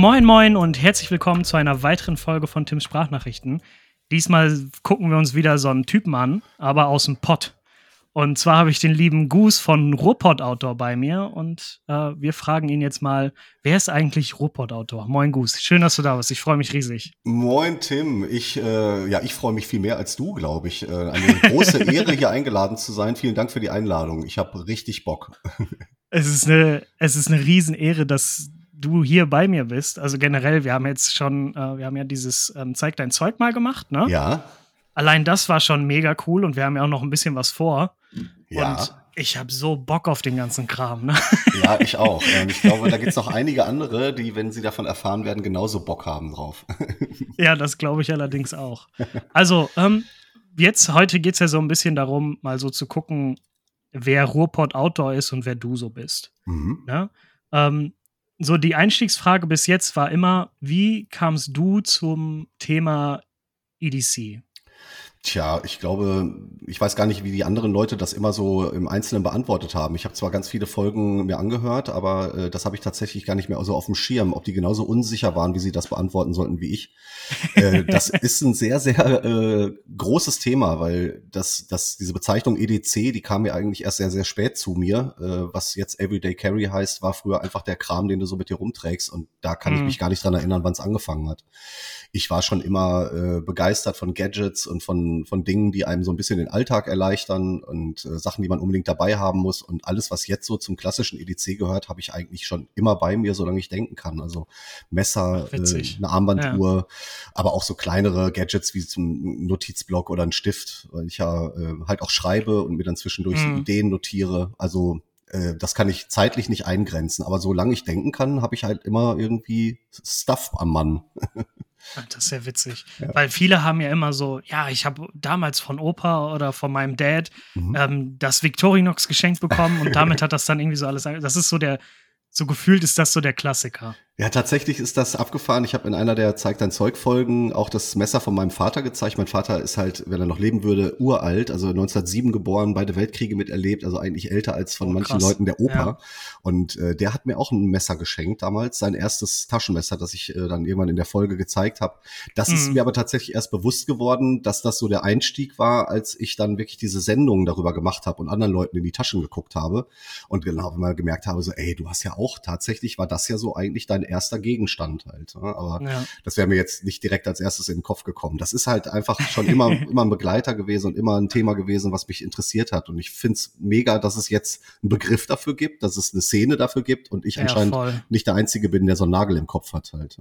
Moin Moin und herzlich willkommen zu einer weiteren Folge von Tims Sprachnachrichten. Diesmal gucken wir uns wieder so einen Typen an, aber aus dem Pott. Und zwar habe ich den lieben Goose von Ruhrpott Outdoor bei mir und äh, wir fragen ihn jetzt mal, wer ist eigentlich Ruhrpott Outdoor? Moin Goose, schön, dass du da bist. Ich freue mich riesig. Moin Tim, ich äh, ja, ich freue mich viel mehr als du, glaube ich. Äh, eine große Ehre hier eingeladen zu sein. Vielen Dank für die Einladung. Ich habe richtig Bock. es ist eine es ist eine Riesenehre, dass du hier bei mir bist. Also generell, wir haben jetzt schon, äh, wir haben ja dieses ähm, Zeig dein Zeug mal gemacht, ne? Ja. Allein das war schon mega cool und wir haben ja auch noch ein bisschen was vor. Ja. Und ich habe so Bock auf den ganzen Kram. Ne? Ja, ich auch. Ähm, ich glaube, da gibt es noch einige andere, die, wenn sie davon erfahren werden, genauso Bock haben drauf. Ja, das glaube ich allerdings auch. Also, ähm, jetzt, heute geht es ja so ein bisschen darum, mal so zu gucken, wer Ruhrpott Outdoor ist und wer du so bist. Mhm. Ne? Ähm, so, die Einstiegsfrage bis jetzt war immer, wie kamst du zum Thema EDC? Tja, ich glaube, ich weiß gar nicht, wie die anderen Leute das immer so im Einzelnen beantwortet haben. Ich habe zwar ganz viele Folgen mir angehört, aber äh, das habe ich tatsächlich gar nicht mehr so auf dem Schirm, ob die genauso unsicher waren, wie sie das beantworten sollten wie ich. Äh, das ist ein sehr, sehr äh, großes Thema, weil das, das, diese Bezeichnung EDC, die kam mir eigentlich erst sehr, sehr spät zu mir. Äh, was jetzt Everyday Carry heißt, war früher einfach der Kram, den du so mit dir rumträgst und da kann ich Mhm. mich gar nicht dran erinnern, wann es angefangen hat. Ich war schon immer äh, begeistert von Gadgets und von, von Dingen, die einem so ein bisschen den Alltag erleichtern und äh, Sachen, die man unbedingt dabei haben muss. Und alles, was jetzt so zum klassischen EDC gehört, habe ich eigentlich schon immer bei mir, solange ich denken kann. Also Messer, Ach, äh, eine Armbanduhr, aber auch so kleinere Gadgets wie zum Notizblock oder ein Stift, weil ich ja äh, halt auch schreibe und mir dann zwischendurch so Mhm. Ideen notiere. Also äh, das kann ich zeitlich nicht eingrenzen, aber solange ich denken kann, habe ich halt immer irgendwie Stuff am Mann. Das ist ja witzig. Ja. Weil viele haben ja immer so, ja, ich habe damals von Opa oder von meinem Dad Mhm. ähm, das Victorinox geschenkt bekommen und damit hat das dann irgendwie so alles. Das ist so der, so gefühlt ist das so der Klassiker. Ja, tatsächlich ist das abgefahren. Ich habe in einer der Zeig dein Zeug Folgen auch das Messer von meinem Vater gezeigt. Mein Vater ist halt, wenn er noch leben würde, uralt, also 1907 geboren, beide Weltkriege miterlebt, also eigentlich älter als von Oh, manchen krass. Leuten der Opa. Ja. Und äh, der hat mir auch ein Messer geschenkt damals, sein erstes Taschenmesser, das ich äh, dann irgendwann in der Folge gezeigt habe. Das ist Mhm. mir aber tatsächlich erst bewusst geworden, dass das so der Einstieg war, als ich dann wirklich diese Sendungen darüber gemacht habe und anderen Leuten in die Taschen geguckt habe und genau mal gemerkt habe, so, ey, du hast ja auch tatsächlich war das ja so eigentlich dein erster Gegenstand halt. Ne? Aber Ja. das wäre mir jetzt nicht direkt als erstes in den Kopf gekommen. Das ist halt einfach schon immer, immer ein Begleiter gewesen und immer ein Thema gewesen, was mich interessiert hat. Und ich find's mega, dass es jetzt einen Begriff dafür gibt, dass es eine Szene dafür gibt und ich Ja, anscheinend voll. nicht der Einzige bin, der so einen Nagel im Kopf hat halt.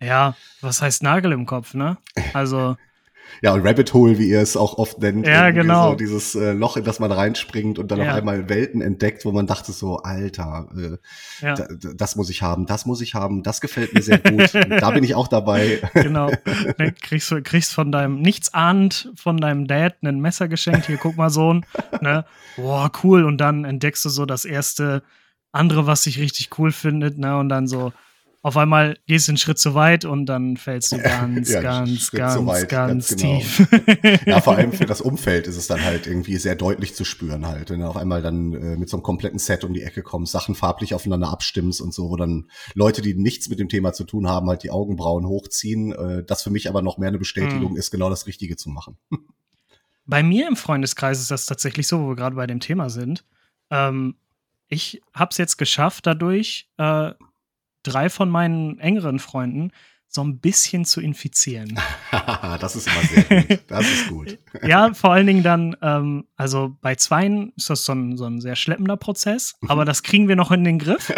Ja, was heißt Nagel im Kopf, ne? Also, Ja, Rabbit Hole, wie ihr es auch oft nennt. Ja, genau. So dieses äh, Loch, in das man reinspringt und dann Ja. auf einmal Welten entdeckt, wo man dachte so, Alter, äh, ja, da, da- das muss ich haben, das muss ich haben, das gefällt mir sehr gut. da bin ich auch dabei. genau. Ne, kriegst, du- kriegst von deinem, nichts ahnend von deinem Dad ein Messer geschenkt. Hier, guck mal, Sohn. Ne? Boah, cool. Und dann entdeckst du so das erste andere, was dich richtig cool findet, ne? Und dann so, auf einmal gehst du einen Schritt zu weit und dann fällst du ganz, Ja, ganz, ganz, weit, ganz, ganz genau. tief. Ja, vor allem für das Umfeld ist es dann halt irgendwie sehr deutlich zu spüren halt, wenn du auf einmal dann äh, mit so einem kompletten Set um die Ecke kommst, Sachen farblich aufeinander abstimmst und so, wo dann Leute, die nichts mit dem Thema zu tun haben, halt die Augenbrauen hochziehen. Äh, das für mich aber noch mehr eine Bestätigung Mhm. ist, genau das Richtige zu machen. Bei mir im Freundeskreis ist das tatsächlich so, wo wir gerade bei dem Thema sind. Ähm, ich habe es jetzt geschafft, dadurch äh, drei von meinen engeren Freunden so ein bisschen zu infizieren. das ist immer sehr gut. Das ist gut. ja, vor allen Dingen dann, ähm, also bei zweien ist das so ein, so ein sehr schleppender Prozess, Mhm. aber das kriegen wir noch in den Griff.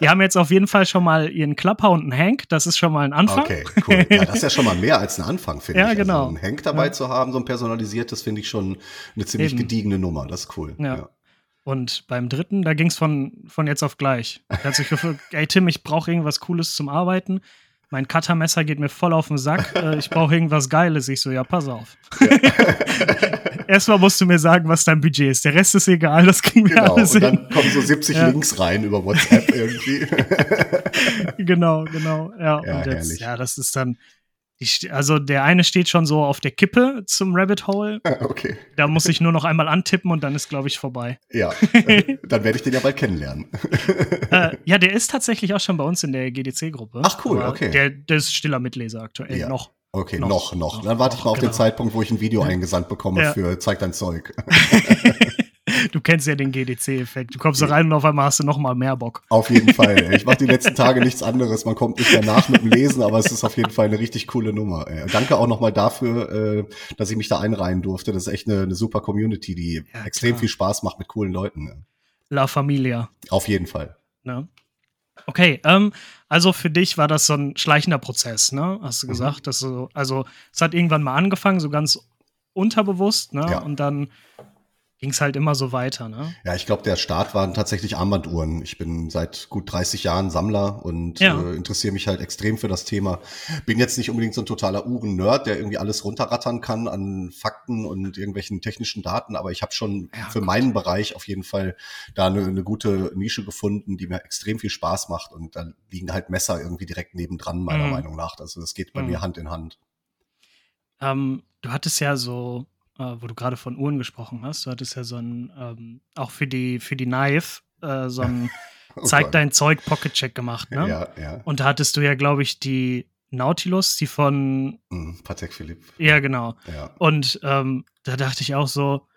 Die haben jetzt auf jeden Fall schon mal ihren Klapper und einen Hank, das ist schon mal ein Anfang. Okay, cool. Ja, das ist ja schon mal mehr als ein Anfang, finde Ja, ich. genau. Also ein Hank dabei Ja. zu haben, so ein personalisiertes, finde ich schon eine ziemlich Eben. gediegene Nummer. Das ist cool. Ja. Und beim dritten, da ging es von, von jetzt auf gleich. Er hat sich gefragt, ey Tim, ich brauche irgendwas Cooles zum Arbeiten. Mein Cuttermesser geht mir voll auf den Sack. Äh, ich brauche irgendwas Geiles. Ich so, ja, pass auf. Erstmal musst du mir sagen, was dein Budget ist. Der Rest ist egal, das kriegen wir Genau, alles und hin. dann kommen so 70 Ja. Links rein über WhatsApp irgendwie. genau, genau. Ja, Ja, und jetzt, herrlich. ja, das ist dann Die, also der eine steht schon so auf der Kippe zum Rabbit Hole. Okay. Da muss ich nur noch einmal antippen und dann ist, glaube ich, vorbei. Ja, dann werde ich den ja bald kennenlernen. äh, ja, der ist tatsächlich auch schon bei uns in der GDC-Gruppe. Ach cool, okay. Der, der ist stiller Mitleser aktuell Ja. noch. Okay, Noch. noch, noch. Dann warte ich noch, mal auf den genau. Zeitpunkt, wo ich ein Video eingesandt bekomme Ja. für Zeig dein Zeug. Du kennst ja den GDC-Effekt. Du kommst da rein und auf einmal hast du noch mal mehr Bock. Auf jeden Fall. Ey. Ich mache die letzten Tage nichts anderes. Man kommt nicht mehr nach mit dem Lesen, aber es ist auf jeden Fall eine richtig coole Nummer. Danke auch nochmal dafür, äh, dass ich mich da einreihen durfte. Das ist echt eine, eine super Community, die Ja, extrem viel Spaß macht mit coolen Leuten. La Familia. Auf jeden Fall. Ne? Okay, ähm, also für dich war das so ein schleichender Prozess, ne? Hast du Mhm. gesagt, dass du, also es hat irgendwann mal angefangen, so ganz unterbewusst, ne? Ja. Und dann ging es halt immer so weiter, ne? Ja, ich glaube, der Start waren tatsächlich Armbanduhren. Ich bin seit gut 30 Jahren Sammler und Ja. äh, interessiere mich halt extrem für das Thema. Bin jetzt nicht unbedingt so ein totaler Uhren-Nerd, der irgendwie alles runterrattern kann an Fakten und irgendwelchen technischen Daten, aber ich habe schon Ja, für gut. meinen Bereich auf jeden Fall da eine, eine gute Nische gefunden, die mir extrem viel Spaß macht und da liegen halt Messer irgendwie direkt nebendran, meiner Mhm. Meinung nach. Also das geht bei Mhm. mir Hand in Hand. Ähm, du hattest ja so, äh, wo du gerade von Uhren gesprochen hast, du hattest ja so ein, ähm, auch für die, für die Knife, äh, so ein Oh Zeig Gott. dein Zeug Pocket-Check gemacht, ne? Ja, ja. Und da hattest du ja, glaube ich, die Nautilus, die von, Mhm. Patek Philipp. ja, genau. Ja. Und ähm, da dachte ich auch so,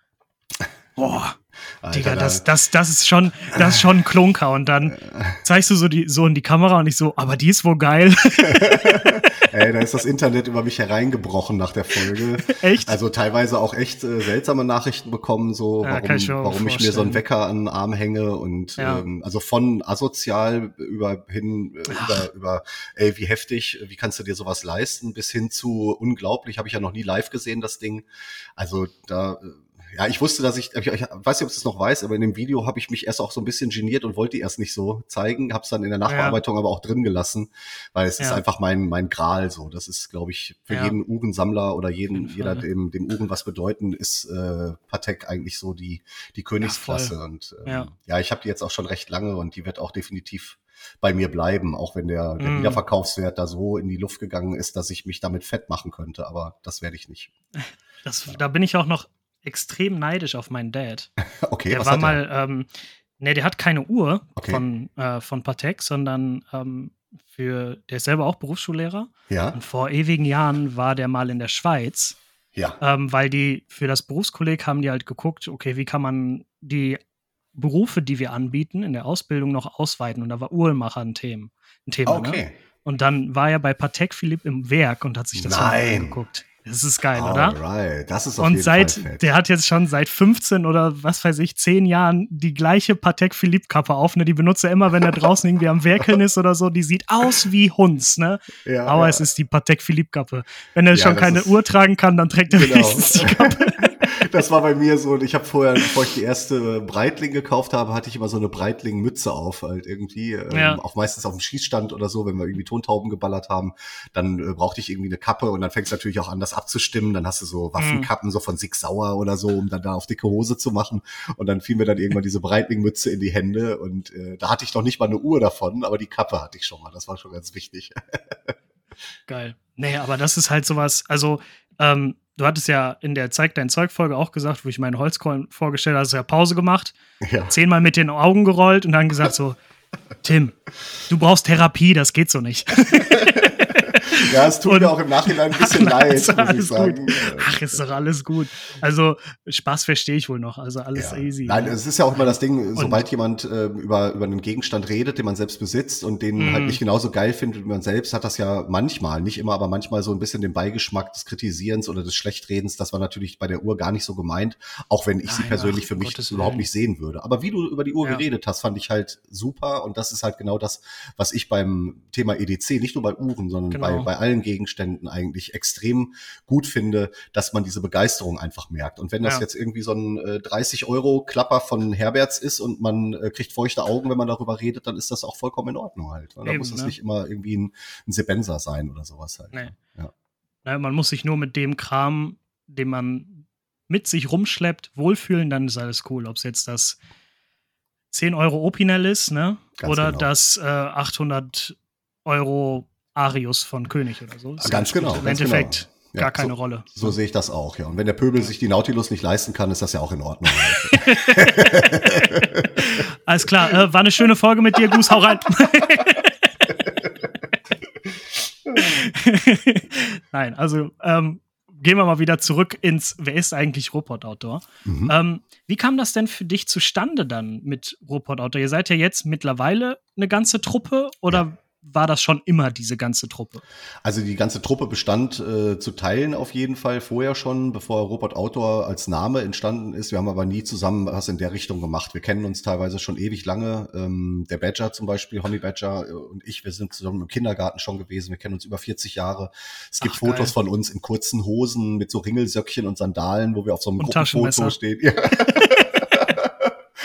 boah, Alter, Digga, da- das, das, das ist schon, das ist schon ein Klunker. Und dann zeigst du so die, so in die Kamera und ich so, aber die ist wohl geil. Ey, da ist das Internet über mich hereingebrochen nach der Folge. Echt? Also teilweise auch echt äh, seltsame Nachrichten bekommen, so Ja, warum, ich mir warum ich mir so einen Wecker an den Arm hänge und Ja. ähm, also von asozial über hin äh, über, über ey, wie heftig, wie kannst du dir sowas leisten, bis hin zu unglaublich, habe ich ja noch nie live gesehen, das Ding. Also da äh, ja, ich wusste, dass ich, ich, ich weiß nicht, ob ich es noch weiß, aber in dem Video habe ich mich erst auch so ein bisschen geniert und wollte die erst nicht so zeigen, habe es dann in der Nachbearbeitung aber auch drin gelassen, weil es ist Ja. einfach mein mein Gral so. Das ist, glaube ich, für Ja. jeden Uhrensammler oder jeden jeder, dem dem Uhren was bedeuten, ist äh, Patek eigentlich so die die Königsklasse und ähm, Ja. ja, ich habe die jetzt auch schon recht lange und die wird auch definitiv bei mir bleiben, auch wenn der, der Mm. Wiederverkaufswert da so in die Luft gegangen ist, dass ich mich damit fett machen könnte, aber das werde ich nicht. Das, Da bin ich auch noch extrem neidisch auf meinen Dad. Okay, der was war hat mal, ähm, ne, der hat keine Uhr Okay. von, äh, von Patek, sondern ähm, für, der ist selber auch Berufsschullehrer. er? Ja, Und vor ewigen Jahren war der mal in der Schweiz, ja, ähm, weil die für das Berufskolleg haben die halt geguckt, okay, wie kann man die Berufe, die wir anbieten, in der Ausbildung noch ausweiten. Und da war Uhrenmacher ein Thema. Ein Thema ne? okay. Und dann war er bei Patek Philipp im Werk und hat sich das angeguckt. Das ist geil, oder? Alright, das ist auf Und jeden seit, Fall fett. der hat jetzt schon seit 15 oder was weiß ich, 10 Jahren die gleiche Patek Philippe Kappe auf, ne? Die benutzt er immer, wenn er draußen irgendwie am Werkeln ist oder so. Die sieht aus wie Hunds, ne? ja, Aber ja. es ist die Patek Philippe Kappe. Wenn er Ja, schon keine Uhr tragen kann, dann trägt er Genau. wenigstens die Kappe. Das war bei mir so, und ich habe vorher, bevor ich die erste Breitling gekauft habe, hatte ich immer so eine Breitling-Mütze auf, halt irgendwie. Ähm, Ja. Auch meistens auf dem Schießstand oder so, wenn wir irgendwie Tontauben geballert haben, dann äh, brauchte ich irgendwie eine Kappe und dann fängst du natürlich auch an, das abzustimmen. Dann hast du so Waffenkappen, so von Sig Sauer oder so, um dann da auf dicke Hose zu machen. Und dann fiel mir dann irgendwann diese Breitling-Mütze in die Hände und äh, da hatte ich noch nicht mal eine Uhr davon, aber die Kappe hatte ich schon mal. Das war schon ganz wichtig. Geil. Nee, aber das ist halt sowas, also, ähm, du hattest ja in der Zeig dein Zeug-Folge auch gesagt, wo ich meinen Holzkorn vorgestellt habe, hast du ja Pause gemacht, ja. zehnmal mit den Augen gerollt und dann gesagt so, Tim, du brauchst Therapie, das geht so nicht. ja, es tut Und- mir auch im Nachhinein ein bisschen Ach, leid, muss ich sagen. gut. Ach, ist doch alles gut. Also, Spaß verstehe ich wohl noch. Also, alles Ja. easy. Nein, ne? es ist ja auch immer das Ding, Und- sobald jemand äh, über, über einen Gegenstand redet, den man selbst besitzt und den Mhm. halt nicht genauso geil findet wie man selbst, hat das ja manchmal, nicht immer, aber manchmal so ein bisschen den Beigeschmack des Kritisierens oder des Schlechtredens. Das war natürlich bei der Uhr gar nicht so gemeint, auch wenn ich sie Nein, persönlich ach, für mich Gottes überhaupt Willen. nicht sehen würde. Aber wie du über die Uhr Ja. geredet hast, fand ich halt super und das ist halt genau das, was ich beim Thema EDC, nicht nur bei Uhren, sondern Genau. bei, bei allen Gegenständen eigentlich extrem gut finde, dass man diese Begeisterung einfach merkt. Und wenn das Ja. jetzt irgendwie so ein äh, 30 Euro Klapper von Herberts ist und man äh, kriegt feuchte Augen, wenn man darüber redet, dann ist das auch vollkommen in Ordnung halt. Da Eben, muss es ne? nicht immer irgendwie ein, ein Sebenser sein oder sowas halt. Nee. Ja. Na, man muss sich nur mit dem Kram, den man mit sich rumschleppt, wohlfühlen, dann ist alles cool. Ob es jetzt das 10 Euro Opinel ist, ne? Ganz Oder genau. das äh, 800 Euro Arius von König oder so. Das ganz genau. Im Endeffekt genau. Ja, gar keine so, Rolle. So sehe ich das auch, ja. Und wenn der Pöbel sich die Nautilus nicht leisten kann, ist das ja auch in Ordnung. Alles klar, äh, war eine schöne Folge mit dir, Gus, hau rein. Nein, also ähm, gehen wir mal wieder zurück ins, wer ist eigentlich Robot Outdoor? Mhm. Ähm, wie kam das denn für dich zustande dann mit Robot Outdoor? Ihr seid ja jetzt mittlerweile eine ganze Truppe oder ja war das schon immer diese ganze Truppe? Also die ganze Truppe bestand äh, zu Teilen auf jeden Fall vorher schon, bevor Robot Outdoor als Name entstanden ist. Wir haben aber nie zusammen was in der Richtung gemacht. Wir kennen uns teilweise schon ewig lange. Ähm, der Badger zum Beispiel, Honey Badger äh, und ich, wir sind zusammen im Kindergarten schon gewesen. Wir kennen uns über 40 Jahre. Es gibt Ach, Fotos von uns in kurzen Hosen mit so Ringelsöckchen und Sandalen, wo wir auf so einem und Gruppenfoto stehen. Ja.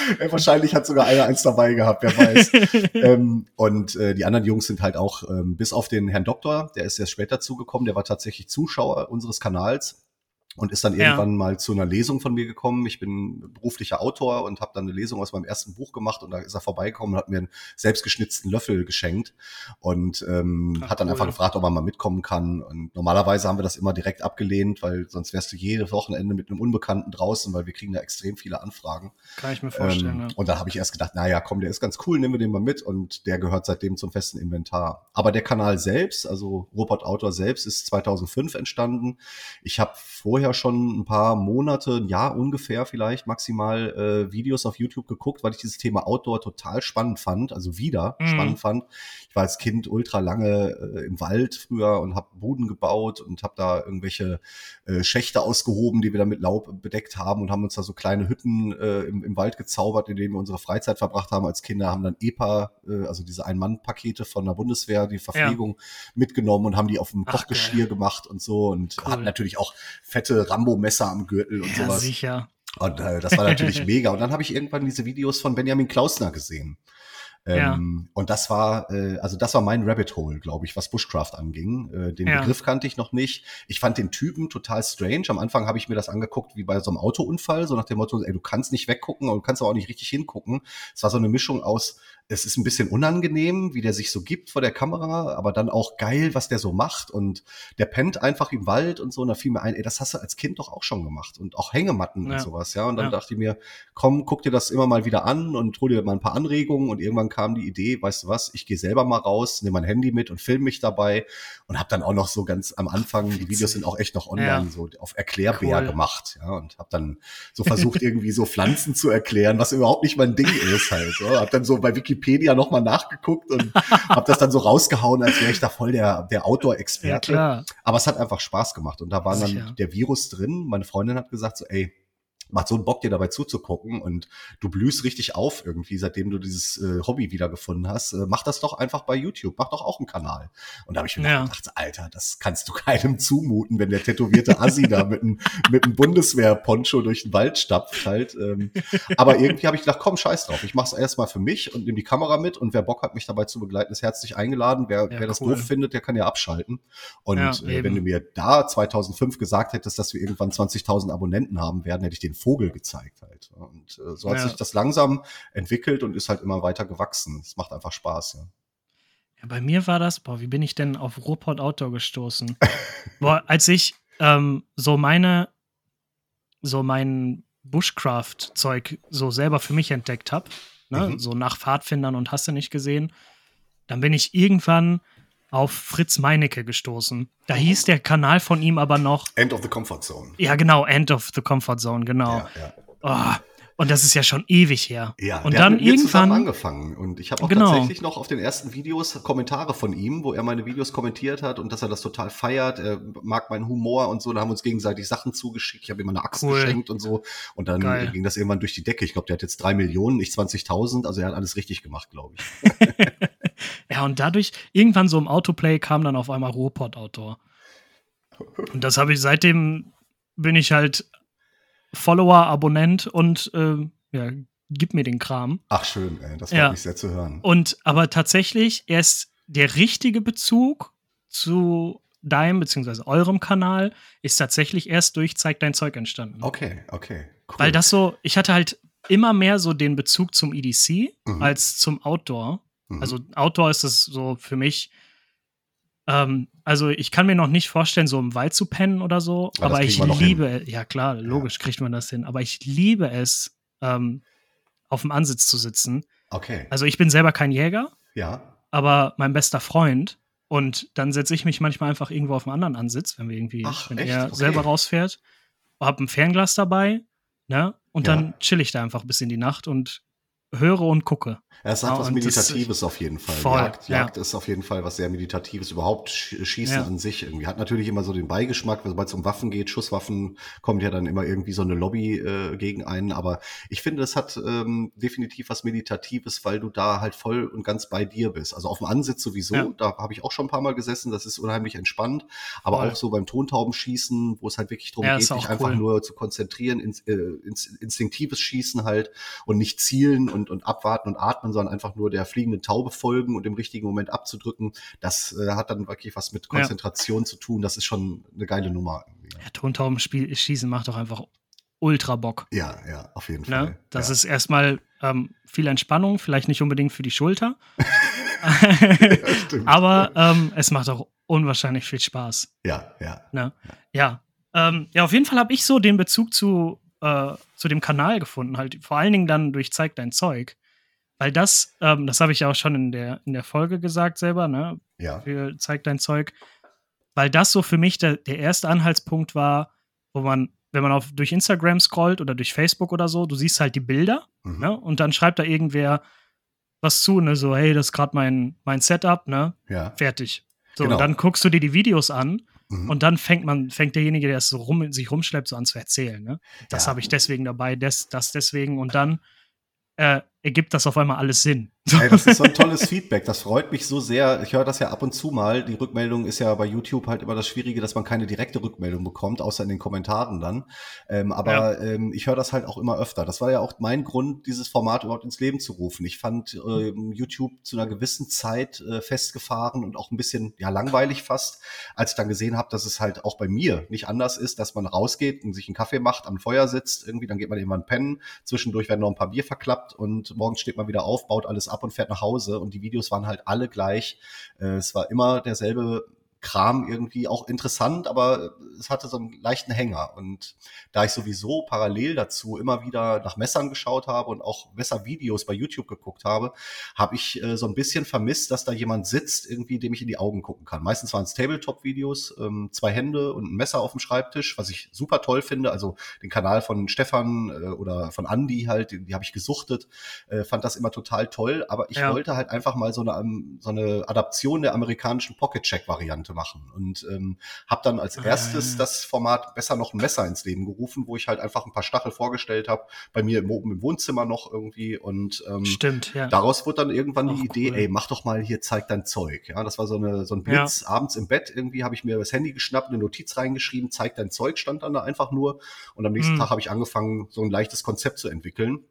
Wahrscheinlich hat sogar einer eins dabei gehabt, wer weiß. ähm, und äh, die anderen Jungs sind halt auch, ähm, bis auf den Herrn Doktor, der ist erst später zugekommen, der war tatsächlich Zuschauer unseres Kanals und ist dann ja. irgendwann mal zu einer Lesung von mir gekommen. Ich bin beruflicher Autor und habe dann eine Lesung aus meinem ersten Buch gemacht und da ist er vorbeigekommen und hat mir einen selbstgeschnitzten Löffel geschenkt und ähm, Ach, hat dann cool. einfach gefragt, ob er mal mitkommen kann. Und normalerweise haben wir das immer direkt abgelehnt, weil sonst wärst du jedes Wochenende mit einem Unbekannten draußen, weil wir kriegen da extrem viele Anfragen. Kann ich mir vorstellen. Ähm, ja. Und da habe ich erst gedacht, naja, komm, der ist ganz cool, nehmen wir den mal mit und der gehört seitdem zum festen Inventar. Aber der Kanal selbst, also Robot Autor selbst, ist 2005 entstanden. Ich habe vorher vorher schon ein paar Monate, ein Jahr ungefähr vielleicht maximal äh, Videos auf YouTube geguckt, weil ich dieses Thema Outdoor total spannend fand, also wieder mhm. spannend fand. Ich war als Kind ultra lange äh, im Wald früher und habe Boden gebaut und habe da irgendwelche äh, Schächte ausgehoben, die wir dann mit Laub bedeckt haben und haben uns da so kleine Hütten äh, im, im Wald gezaubert, in denen wir unsere Freizeit verbracht haben als Kinder, haben dann EPA, äh, also diese Ein-Mann-Pakete von der Bundeswehr, die Verpflegung ja. mitgenommen und haben die auf dem Kochgeschirr gemacht und so und cool. hatten natürlich auch fette Rambo-Messer am Gürtel und ja, sowas. sicher. Und äh, das war natürlich mega. Und dann habe ich irgendwann diese Videos von Benjamin Klausner gesehen. Ähm, ja. Und das war, äh, also das war mein Rabbit Hole, glaube ich, was Bushcraft anging. Äh, den ja. Begriff kannte ich noch nicht. Ich fand den Typen total strange. Am Anfang habe ich mir das angeguckt wie bei so einem Autounfall, so nach dem Motto, ey, du kannst nicht weggucken und du kannst aber auch nicht richtig hingucken. Es war so eine Mischung aus es ist ein bisschen unangenehm, wie der sich so gibt vor der Kamera, aber dann auch geil, was der so macht. Und der pennt einfach im Wald und so. Und da fiel mir ein, ey, das hast du als Kind doch auch schon gemacht. Und auch Hängematten ja. und sowas, ja. Und dann ja. dachte ich mir, komm, guck dir das immer mal wieder an und hol dir mal ein paar Anregungen. Und irgendwann kam die Idee, weißt du was, ich gehe selber mal raus, nehme mein Handy mit und film mich dabei und habe dann auch noch so ganz am Anfang, die Videos sind auch echt noch online, ja. so auf Erklärbär cool. gemacht, ja. Und habe dann so versucht, irgendwie so Pflanzen zu erklären, was überhaupt nicht mein Ding ist halt. So. Hab dann so bei Wikipedia Wikipedia nochmal nachgeguckt und habe das dann so rausgehauen, als wäre ich da voll der, der Outdoor-Experte. Ja, Aber es hat einfach Spaß gemacht und da war dann der Virus drin. Meine Freundin hat gesagt so, ey, macht so einen Bock, dir dabei zuzugucken und du blühst richtig auf irgendwie, seitdem du dieses äh, Hobby wiedergefunden hast. Äh, mach das doch einfach bei YouTube, mach doch auch einen Kanal. Und da habe ich mir ja. gedacht, Alter, das kannst du keinem zumuten, wenn der tätowierte Assi da mit einem mit einem Bundeswehr-Poncho durch den Wald stapft halt. Ähm. Aber irgendwie habe ich gedacht, komm, scheiß drauf, ich mach's erstmal für mich und nehme die Kamera mit und wer Bock hat, mich dabei zu begleiten, ist herzlich eingeladen. Wer, ja, wer das cool. doof findet, der kann ja abschalten. Und ja, äh, wenn du mir da 2005 gesagt hättest, dass wir irgendwann 20.000 Abonnenten haben werden, hätte ich den Vogel gezeigt halt. Und äh, so hat ja. sich das langsam entwickelt und ist halt immer weiter gewachsen. Es macht einfach Spaß, ja. Ja, bei mir war das, boah, wie bin ich denn auf Ruhrport Outdoor gestoßen? boah, als ich ähm, so meine, so mein Bushcraft-Zeug so selber für mich entdeckt habe, ne? Mhm. so nach Pfadfindern und hast du nicht gesehen, dann bin ich irgendwann auf Fritz Meinecke gestoßen. Da hieß der Kanal von ihm aber noch End of the Comfort Zone. Ja, genau, End of the Comfort Zone, genau. Ja, ja. Oh, und das ist ja schon ewig her. Ja, und dann hat mit irgendwann angefangen und ich habe auch genau. tatsächlich noch auf den ersten Videos Kommentare von ihm, wo er meine Videos kommentiert hat und dass er das total feiert. Er mag meinen Humor und so. Da haben wir uns gegenseitig Sachen zugeschickt. Ich habe ihm eine Axt cool. geschenkt und so. Und dann Geil. ging das irgendwann durch die Decke. Ich glaube, der hat jetzt drei Millionen, nicht 20.000. Also er hat alles richtig gemacht, glaube ich. ja, und dadurch irgendwann so im Autoplay kam dann auf einmal Ruhrpott Outdoor. Und das habe ich seitdem bin ich halt Follower, Abonnent und äh, ja, gib mir den Kram. Ach schön, ey, das freut ja. mich sehr zu hören. Und aber tatsächlich erst der richtige Bezug zu deinem bzw. eurem Kanal ist tatsächlich erst durch Zeig dein Zeug entstanden. Okay, okay. Cool. Weil das so, ich hatte halt immer mehr so den Bezug zum EDC mhm. als zum Outdoor. Mhm. Also Outdoor ist es so für mich Ähm, also ich kann mir noch nicht vorstellen, so im Wald zu pennen oder so, Ja, das aber ich liebe, ja klar, logisch kriegt man das hin, aber ich liebe es, ähm, auf dem Ansitz zu sitzen. Okay. Also ich bin selber kein Jäger, Ja. aber mein bester Freund. Und dann setze ich mich manchmal einfach irgendwo auf einen anderen Ansitz, wenn wir irgendwie, Ach, wenn echt? er Okay. selber rausfährt, hab ein Fernglas dabei, ne? Und Ja. dann chill ich da einfach bis in die Nacht und höre und gucke. Es hat Ja, was Meditatives auf jeden Fall. Voll, Jagd, ja. Jagd ist auf jeden Fall was sehr Meditatives. Überhaupt Sch- Schießen Ja. an sich irgendwie. Hat natürlich immer so den Beigeschmack, sobald es um Waffen geht, Schusswaffen, kommt ja dann immer irgendwie so eine Lobby äh, gegen einen. Aber ich finde, es hat ähm, definitiv was Meditatives, weil du da halt voll und ganz bei dir bist. Also auf dem Ansitz sowieso, Ja. da habe ich auch schon ein paar Mal gesessen, das ist unheimlich entspannt. Aber Voll. auch so beim Tontaubenschießen, wo es halt wirklich darum Ja, geht, auch dich einfach cool. nur zu konzentrieren, ins, äh, ins, instinktives Schießen halt und nicht zielen und, und abwarten und atmen, sondern einfach nur der fliegenden Taube folgen und im richtigen Moment abzudrücken. Das äh, hat dann wirklich was mit Ja. Konzentration zu tun. Das ist schon eine geile Nummer. Ja, Tontaubenschießen macht doch einfach ultra Bock. Ja, ja, auf jeden Ne? Fall. Das ja. ist erstmal ähm, viel Entspannung, vielleicht nicht unbedingt für die Schulter. Aber ähm, es macht auch unwahrscheinlich viel Spaß. ja, ja. Ne? Ja. Ähm, ja, auf jeden Fall habe ich so den Bezug zu, äh, zu dem Kanal gefunden, halt vor allen Dingen dann durch Zeig dein Zeug. Weil das, ähm, das habe ich ja auch schon in der, in der Folge gesagt selber, ne? Ja, Für Zeig dein Zeug. Weil das so für mich der, der erste Anhaltspunkt war, wo man, wenn man auf, durch Instagram scrollt oder durch Facebook oder so, du siehst halt die Bilder, Mhm. ne? Und dann schreibt da irgendwer was zu, ne? So, hey, das ist gerade mein, mein Setup, ne? ja. Fertig. So, Genau. und dann guckst du dir die Videos an Mhm. und dann fängt man, fängt derjenige, der es so rum, sich rumschleppt, so an zu erzählen. Ne? Das Ja. habe ich deswegen dabei, das, das deswegen und dann äh, ergibt das auf einmal alles Sinn. Ey, das ist so ein tolles Feedback. Das freut mich so sehr. Ich höre das ja ab und zu mal. Die Rückmeldung ist ja bei YouTube halt immer das Schwierige, dass man keine direkte Rückmeldung bekommt, außer in den Kommentaren dann. Ähm, aber ähm, ich höre das halt auch immer öfter. Das war ja auch mein Grund, dieses Format überhaupt ins Leben zu rufen. Ich fand ähm, YouTube zu einer gewissen Zeit äh, festgefahren und auch ein bisschen ja langweilig fast, als ich dann gesehen habe, dass es halt auch bei mir nicht anders ist, dass man rausgeht und sich einen Kaffee macht, am Feuer sitzt, irgendwie, dann geht man irgendwann pennen, zwischendurch werden noch ein paar Bier verklappt und morgens steht man wieder auf, baut alles ab und fährt nach Hause und die Videos waren halt alle gleich. Äh, es war immer derselbe Kram irgendwie auch interessant, aber es hatte so einen leichten Hänger. Und da ich sowieso parallel dazu immer wieder nach Messern geschaut habe und auch Messervideos bei YouTube geguckt habe, habe ich äh, so ein bisschen vermisst, dass da jemand sitzt, irgendwie, dem ich in die Augen gucken kann. Meistens waren es Tabletop-Videos, ähm, zwei Hände und ein Messer auf dem Schreibtisch, was ich super toll finde. Also den Kanal von Stefan äh, oder von Andy halt, die, die habe ich gesuchtet, äh, fand das immer total toll. Aber ich Ja. wollte halt einfach mal so eine, so eine Adaption der amerikanischen Pocket-Check-Variante machen und ähm, habe dann als Ah. erstes das Format besser noch ein Messer ins Leben gerufen, wo ich halt einfach ein paar Stachel vorgestellt habe, bei mir im, oben im Wohnzimmer noch irgendwie und ähm, Stimmt, ja. Daraus wurde dann irgendwann Ach, die Idee, cool. ey, mach doch mal hier, zeig dein Zeug. Ja, das war so, eine, so ein Blitz abends im Bett. Irgendwie habe ich mir das Handy geschnappt, eine Notiz reingeschrieben, zeig dein Zeug, stand dann da einfach nur. Und am nächsten Mhm. Tag habe ich angefangen, so ein leichtes Konzept zu entwickeln.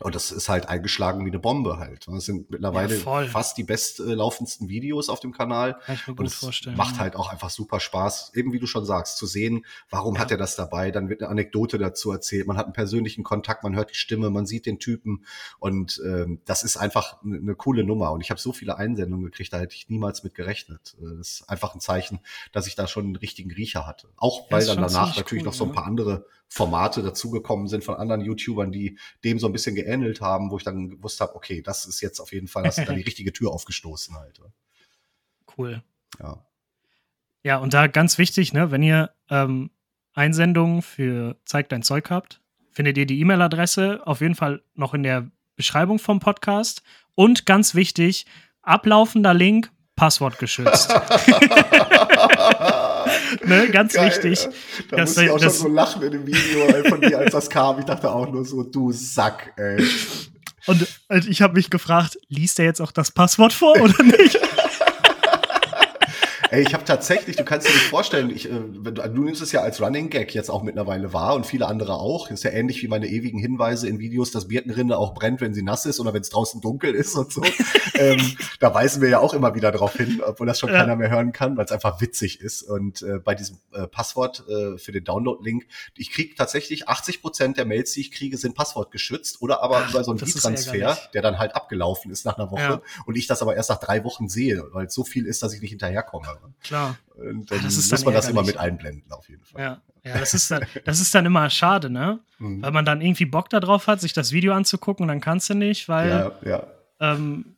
Und das ist halt eingeschlagen wie eine Bombe halt. Das sind mittlerweile Ja, fast die bestlaufendsten Videos auf dem Kanal. Kann ich mir Und gut es vorstellen. macht halt auch einfach super Spaß, eben wie du schon sagst, zu sehen, warum Ja. hat er das dabei, dann wird eine Anekdote dazu erzählt, man hat einen persönlichen Kontakt, man hört die Stimme, man sieht den Typen und ähm, das ist einfach eine, eine coole Nummer und ich habe so viele Einsendungen gekriegt, da hätte ich niemals mit gerechnet. Äh, Das ist einfach ein Zeichen, dass ich da schon einen richtigen Riecher hatte. Auch weil dann danach natürlich cool, noch so ein ne? paar andere Formate dazugekommen sind von anderen YouTubern, die dem so ein bisschen geähnelt haben, wo ich dann gewusst habe, okay, das ist jetzt auf jeden Fall, hast du da die richtige Tür aufgestoßen halt. Cool. Ja. Ja, und da ganz wichtig, ne, wenn ihr ähm, Einsendungen für Zeig dein Zeug habt, findet ihr die E-Mail-Adresse auf jeden Fall noch in der Beschreibung vom Podcast. Und ganz wichtig, ablaufender Link, Passwort geschützt. ne, ganz Geil, wichtig. ja. Da Das- musste ich auch das- schon so lachen in dem Video von dir, als das kam. Ich dachte auch nur so, du Sack, ey. Und ich habe mich gefragt, liest er jetzt auch das Passwort vor oder nicht? Ey, ich habe tatsächlich, du kannst dir nicht vorstellen, ich, äh, du, nimmst es ja als Running Gag jetzt auch mittlerweile wahr und viele andere auch. Ist ja ähnlich wie meine ewigen Hinweise in Videos, dass Birkenrinde auch brennt, wenn sie nass ist oder wenn es draußen dunkel ist und so. ähm, da weisen wir ja auch immer wieder drauf hin, obwohl das schon Ja. keiner mehr hören kann, weil es einfach witzig ist. Und äh, bei diesem äh, Passwort äh, für den Download-Link, ich kriege tatsächlich 80 Prozent der Mails, die ich kriege, sind passwortgeschützt oder aber Ach, über so einen das ist transfer ärgerlich. der dann halt abgelaufen ist nach einer Woche Ja. und ich das aber erst nach drei Wochen sehe, weil es so viel ist, dass ich nicht hinterherkomme. Klar. Und dann das muss man das immer mit einblenden, auf jeden Fall. Ja, ja das, ist dann, das ist dann immer schade, ne? Mhm. Weil man dann irgendwie Bock darauf hat, sich das Video anzugucken und dann kannst du nicht, weil ja, ja. Ähm,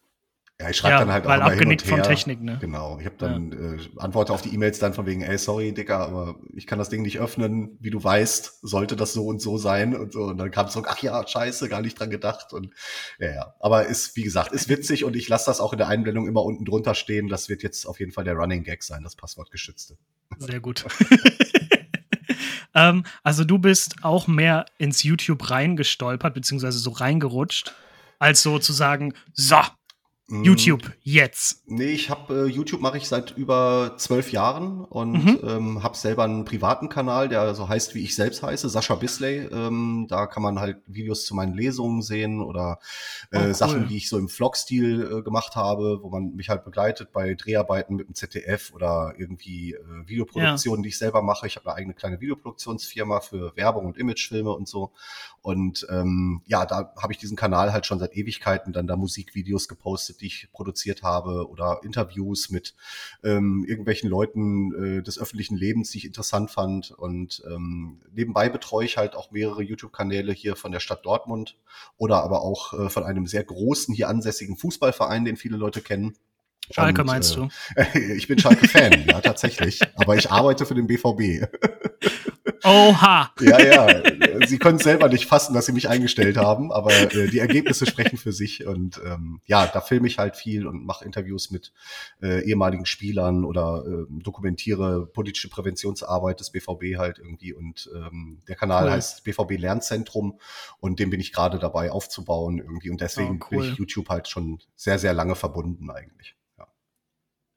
ja, ich schreibe ja, dann halt auch mal abgenickt hin und her. von Technik, ne? Genau. Ich habe dann ja. äh, antworte auf die E-Mails dann von wegen, ey, sorry, Dicker, aber ich kann das Ding nicht öffnen, wie du weißt, sollte das so und so sein und so. Und dann kam es so, ach ja, scheiße, gar nicht dran gedacht. Und ja, ja. Aber ist, wie gesagt, ist witzig und ich lasse das auch in der Einblendung immer unten drunter stehen. Das wird jetzt auf jeden Fall der Running Gag sein, das Passwortgeschützte. Sehr gut. ähm, also du bist auch mehr ins YouTube reingestolpert, beziehungsweise so reingerutscht, als sozusagen, so. YouTube jetzt? Nee, ich habe äh, YouTube mache ich seit über zwölf Jahren und mhm. ähm, habe selber einen privaten Kanal, der so heißt, wie ich selbst heiße, Sascha Bisley. Ähm, da kann man halt Videos zu meinen Lesungen sehen oder äh, oh, cool. Sachen, die ich so im Vlog-Stil äh, gemacht habe, wo man mich halt begleitet bei Dreharbeiten mit dem ZDF oder irgendwie äh, Videoproduktionen, ja. die ich selber mache. Ich habe eine eigene kleine Videoproduktionsfirma für Werbung und Imagefilme und so. Und ähm, ja, da habe ich diesen Kanal halt schon seit Ewigkeiten dann da Musikvideos gepostet, die ich produziert habe oder Interviews mit ähm, irgendwelchen Leuten äh, des öffentlichen Lebens, die ich interessant fand. Und ähm, nebenbei betreue ich halt auch mehrere YouTube-Kanäle hier von der Stadt Dortmund oder aber auch äh, von einem sehr großen hier ansässigen Fußballverein, den viele Leute kennen. Schalke und, meinst äh, du? ich bin Schalke-Fan, ja, tatsächlich. Aber ich arbeite für den BVB. Oha! Ja, ja. Sie können selber nicht fassen, dass sie mich eingestellt haben, aber äh, die Ergebnisse sprechen für sich. Und ähm, ja, da filme ich halt viel und mache Interviews mit äh, ehemaligen Spielern oder äh, dokumentiere politische Präventionsarbeit des BVB halt irgendwie. Und ähm, der Kanal cool. heißt BVB Lernzentrum und den bin ich gerade dabei aufzubauen irgendwie. Und deswegen oh, cool. bin ich YouTube halt schon sehr, sehr lange verbunden eigentlich. Ja.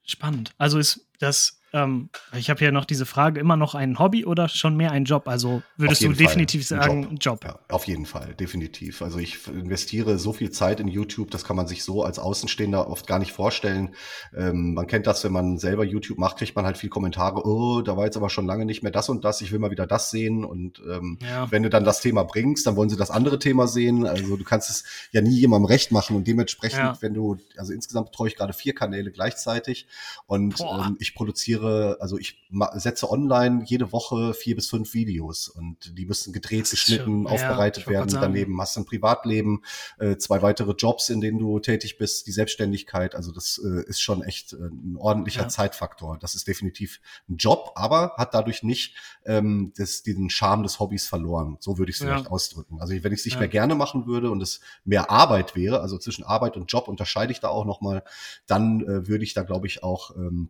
Spannend. Also ist das ähm, ich habe ja noch diese Frage, immer noch ein Hobby oder schon mehr ein Job? Also würdest du definitiv Fall. sagen, Job. Job. Ja, auf jeden Fall, definitiv. Also ich investiere so viel Zeit in YouTube, das kann man sich so als Außenstehender oft gar nicht vorstellen. Ähm, man kennt das, wenn man selber YouTube macht, kriegt man halt viel Kommentare, oh, da war jetzt aber schon lange nicht mehr das und das, ich will mal wieder das sehen. Und ähm, ja. wenn du dann das Thema bringst, dann wollen sie das andere Thema sehen. Also du kannst es ja nie jemandem recht machen und dementsprechend, ja. wenn du, also insgesamt betreue ich gerade vier Kanäle gleichzeitig und ähm, ich produziere also ich setze online jede Woche vier bis fünf Videos und die müssen gedreht, geschnitten, aufbereitet ja, werden. Daneben hast du ein Privatleben, äh, zwei weitere Jobs, in denen du tätig bist, die Selbstständigkeit. Also das äh, ist schon echt äh, ein ordentlicher ja. Zeitfaktor. Das ist definitiv ein Job, aber hat dadurch nicht ähm, das, diesen Charme des Hobbys verloren. So würde ich es vielleicht ausdrücken. Also wenn ich es nicht mehr gerne machen würde und es mehr Arbeit wäre, also zwischen Arbeit und Job unterscheide ich da auch nochmal, dann äh, würde ich da, glaube ich, auch ähm,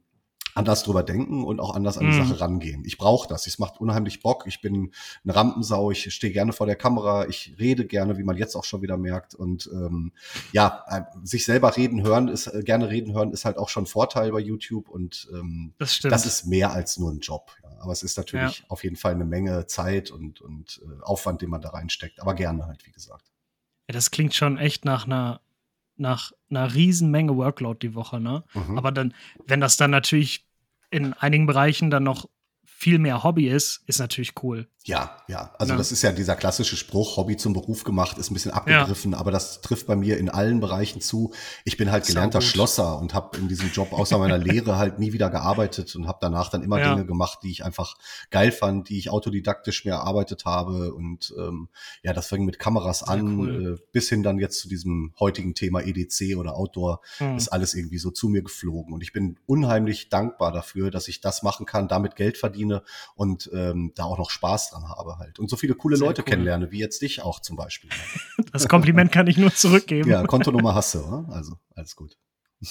anders drüber denken und auch anders an die mm. Sache rangehen. Ich brauche das. Es macht unheimlich Bock. Ich bin eine Rampensau. Ich stehe gerne vor der Kamera. Ich rede gerne, wie man jetzt auch schon wieder merkt. Und ähm, ja, äh, sich selber reden hören ist äh, gerne reden hören ist halt auch schon Vorteil bei YouTube und ähm, das, stimmt. das ist mehr als nur ein Job. Ja. Aber es ist natürlich ja. auf jeden Fall eine Menge Zeit und und äh, Aufwand, den man da reinsteckt. Aber gerne halt, wie gesagt. Ja, das klingt schon echt nach einer nach einer Riesenmenge Workload die Woche, ne? Mhm. Aber dann, wenn das dann natürlich in einigen Bereichen dann noch viel mehr Hobby ist, ist natürlich cool. Ja, ja. Also ja. das ist ja dieser klassische Spruch, Hobby zum Beruf gemacht, ist ein bisschen abgegriffen, ja. aber das trifft bei mir in allen Bereichen zu. Ich bin halt gelernter Schlosser und habe in diesem Job außer meiner Lehre halt nie wieder gearbeitet und habe danach dann immer ja. Dinge gemacht, die ich einfach geil fand, die ich autodidaktisch mir erarbeitet habe. Und ähm, ja, das fing mit Kameras Sehr an, cool. äh, bis hin dann jetzt zu diesem heutigen Thema EDC oder Outdoor, hm. ist alles irgendwie so zu mir geflogen. Und ich bin unheimlich dankbar dafür, dass ich das machen kann, damit Geld verdiene und ähm, da auch noch Spaß dran habe halt. Und so viele coole Sehr Leute cool. kennenlerne, wie jetzt dich auch zum Beispiel. Das Kompliment kann ich nur zurückgeben. Ja, Kontonummer hast du, oder? Also, alles gut.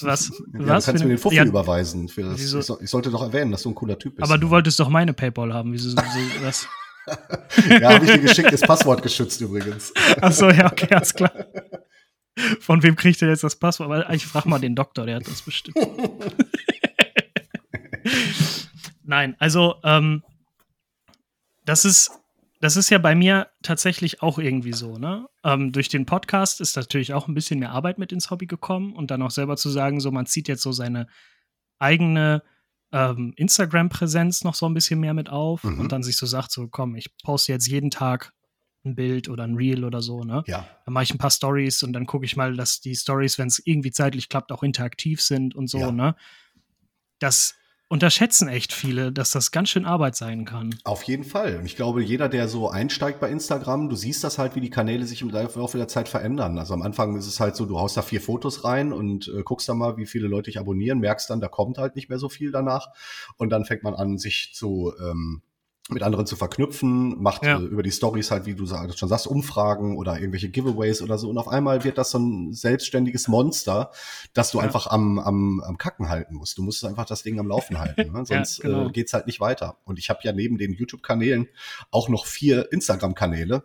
Was? Ja, Was? Du kannst mir den Fuffi ja, überweisen. Das, ich, ich, sollte doch erwähnen, dass du ein cooler Typ bist. Aber du wolltest doch meine Paypal haben. Wieso, wieso was? ja, habe ich dir geschickt, ist Passwort geschützt übrigens. Ach so, ja, okay, alles klar. Von wem kriegt er jetzt das Passwort? Weil ich frage mal den Doktor, der hat das bestimmt. Nein, also ähm, das ist das ist ja bei mir tatsächlich auch irgendwie so, ne? Ähm, durch den Podcast ist natürlich auch ein bisschen mehr Arbeit mit ins Hobby gekommen und dann auch selber zu sagen, so man zieht jetzt so seine eigene ähm, Instagram-Präsenz noch so ein bisschen mehr mit auf mhm. und dann sich so sagt, so komm, ich poste jetzt jeden Tag ein Bild oder ein Reel oder so, ne? Ja. Dann mache ich ein paar Stories und dann gucke ich mal, dass die Stories, wenn es irgendwie zeitlich klappt, auch interaktiv sind und so, ja. ne? Das unterschätzen echt viele, dass das ganz schön Arbeit sein kann. Auf jeden Fall. Und ich glaube, jeder, der so einsteigt bei Instagram, du siehst das halt, wie die Kanäle sich im Laufe der Zeit verändern. Also am Anfang ist es halt so, du haust da vier Fotos rein und äh, guckst dann mal, wie viele Leute dich abonnieren, merkst dann, da kommt halt nicht mehr so viel danach. Und dann fängt man an, sich zu ähm, mit anderen zu verknüpfen, macht ja. äh, über die Stories halt, wie du schon sagst, Umfragen oder irgendwelche Giveaways oder so. Und auf einmal wird das so ein selbstständiges Monster, das du ja. einfach am, am, am Kacken halten musst. Du musst einfach das Ding am Laufen halten, ne? sonst ja, genau. äh, geht's halt nicht weiter. Und ich habe ja neben den YouTube-Kanälen auch noch vier Instagram-Kanäle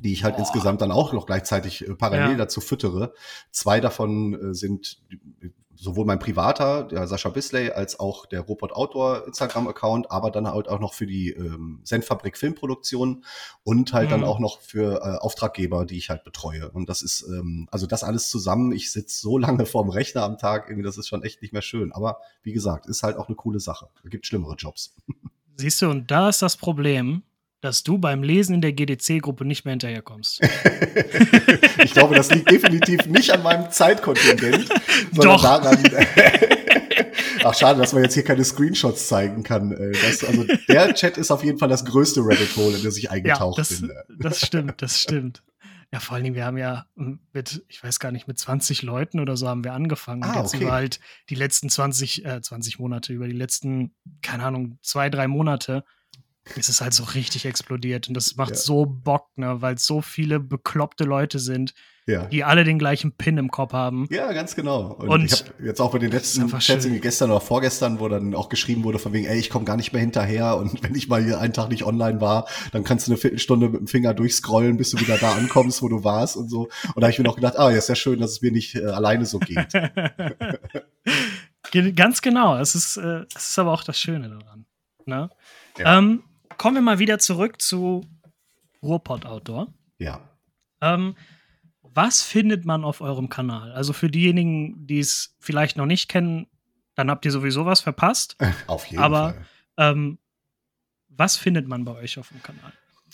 die ich halt Boah. insgesamt dann auch noch gleichzeitig äh, parallel ja. dazu füttere. Zwei davon äh, sind sowohl mein privater, der Sascha Bisley, als auch der Robot Outdoor Instagram-Account, aber dann halt auch noch für die ähm, Senfabrik Filmproduktion und halt mhm. dann auch noch für äh, Auftraggeber, die ich halt betreue. Und das ist, ähm, also das alles zusammen, ich sitze so lange vorm Rechner am Tag, irgendwie, das ist schon echt nicht mehr schön. Aber wie gesagt, ist halt auch eine coole Sache. Es gibt schlimmere Jobs. Siehst du, und da ist das Problem, dass du beim Lesen in der GDC-Gruppe nicht mehr hinterherkommst. ich glaube, das liegt definitiv nicht an meinem Zeitkontingent, sondern Doch. daran. Ach, schade, dass man jetzt hier keine Screenshots zeigen kann. Äh, das, also der Chat ist auf jeden Fall das größte Rabbit Hole, in das ich eingetaucht ja, das, bin. Das stimmt, das stimmt. Ja, vor allen Dingen, wir haben ja mit, ich weiß gar nicht, mit 20 Leuten oder so haben wir angefangen. Ah, und jetzt okay. über halt die letzten 20, äh, 20 Monate, über die letzten, keine Ahnung, zwei, drei Monate ist es halt so richtig explodiert. Und das macht ja. so Bock, ne, weil es so viele bekloppte Leute sind, ja. die alle den gleichen Pin im Kopf haben. Ja, ganz genau. Und, und ich habe jetzt auch bei den letzten Chats gestern oder vorgestern, wo dann auch geschrieben wurde von wegen, ey, ich komme gar nicht mehr hinterher und wenn ich mal hier einen Tag nicht online war, dann kannst du eine Viertelstunde mit dem Finger durchscrollen, bis du wieder da ankommst, wo du warst und so. Und da habe ich mir noch gedacht, ah, ja, ist ja schön, dass es mir nicht äh, alleine so geht. ganz genau. Es ist, äh, es ist aber auch das Schöne daran. Ne? Ja. Ähm, kommen wir mal wieder zurück zu Ruhrpott Outdoor. Ja. Ähm, was findet man auf eurem Kanal? Also für diejenigen, die es vielleicht noch nicht kennen, dann habt ihr sowieso was verpasst. Auf jeden Aber, Fall. Aber ähm, was findet man bei euch auf dem Kanal?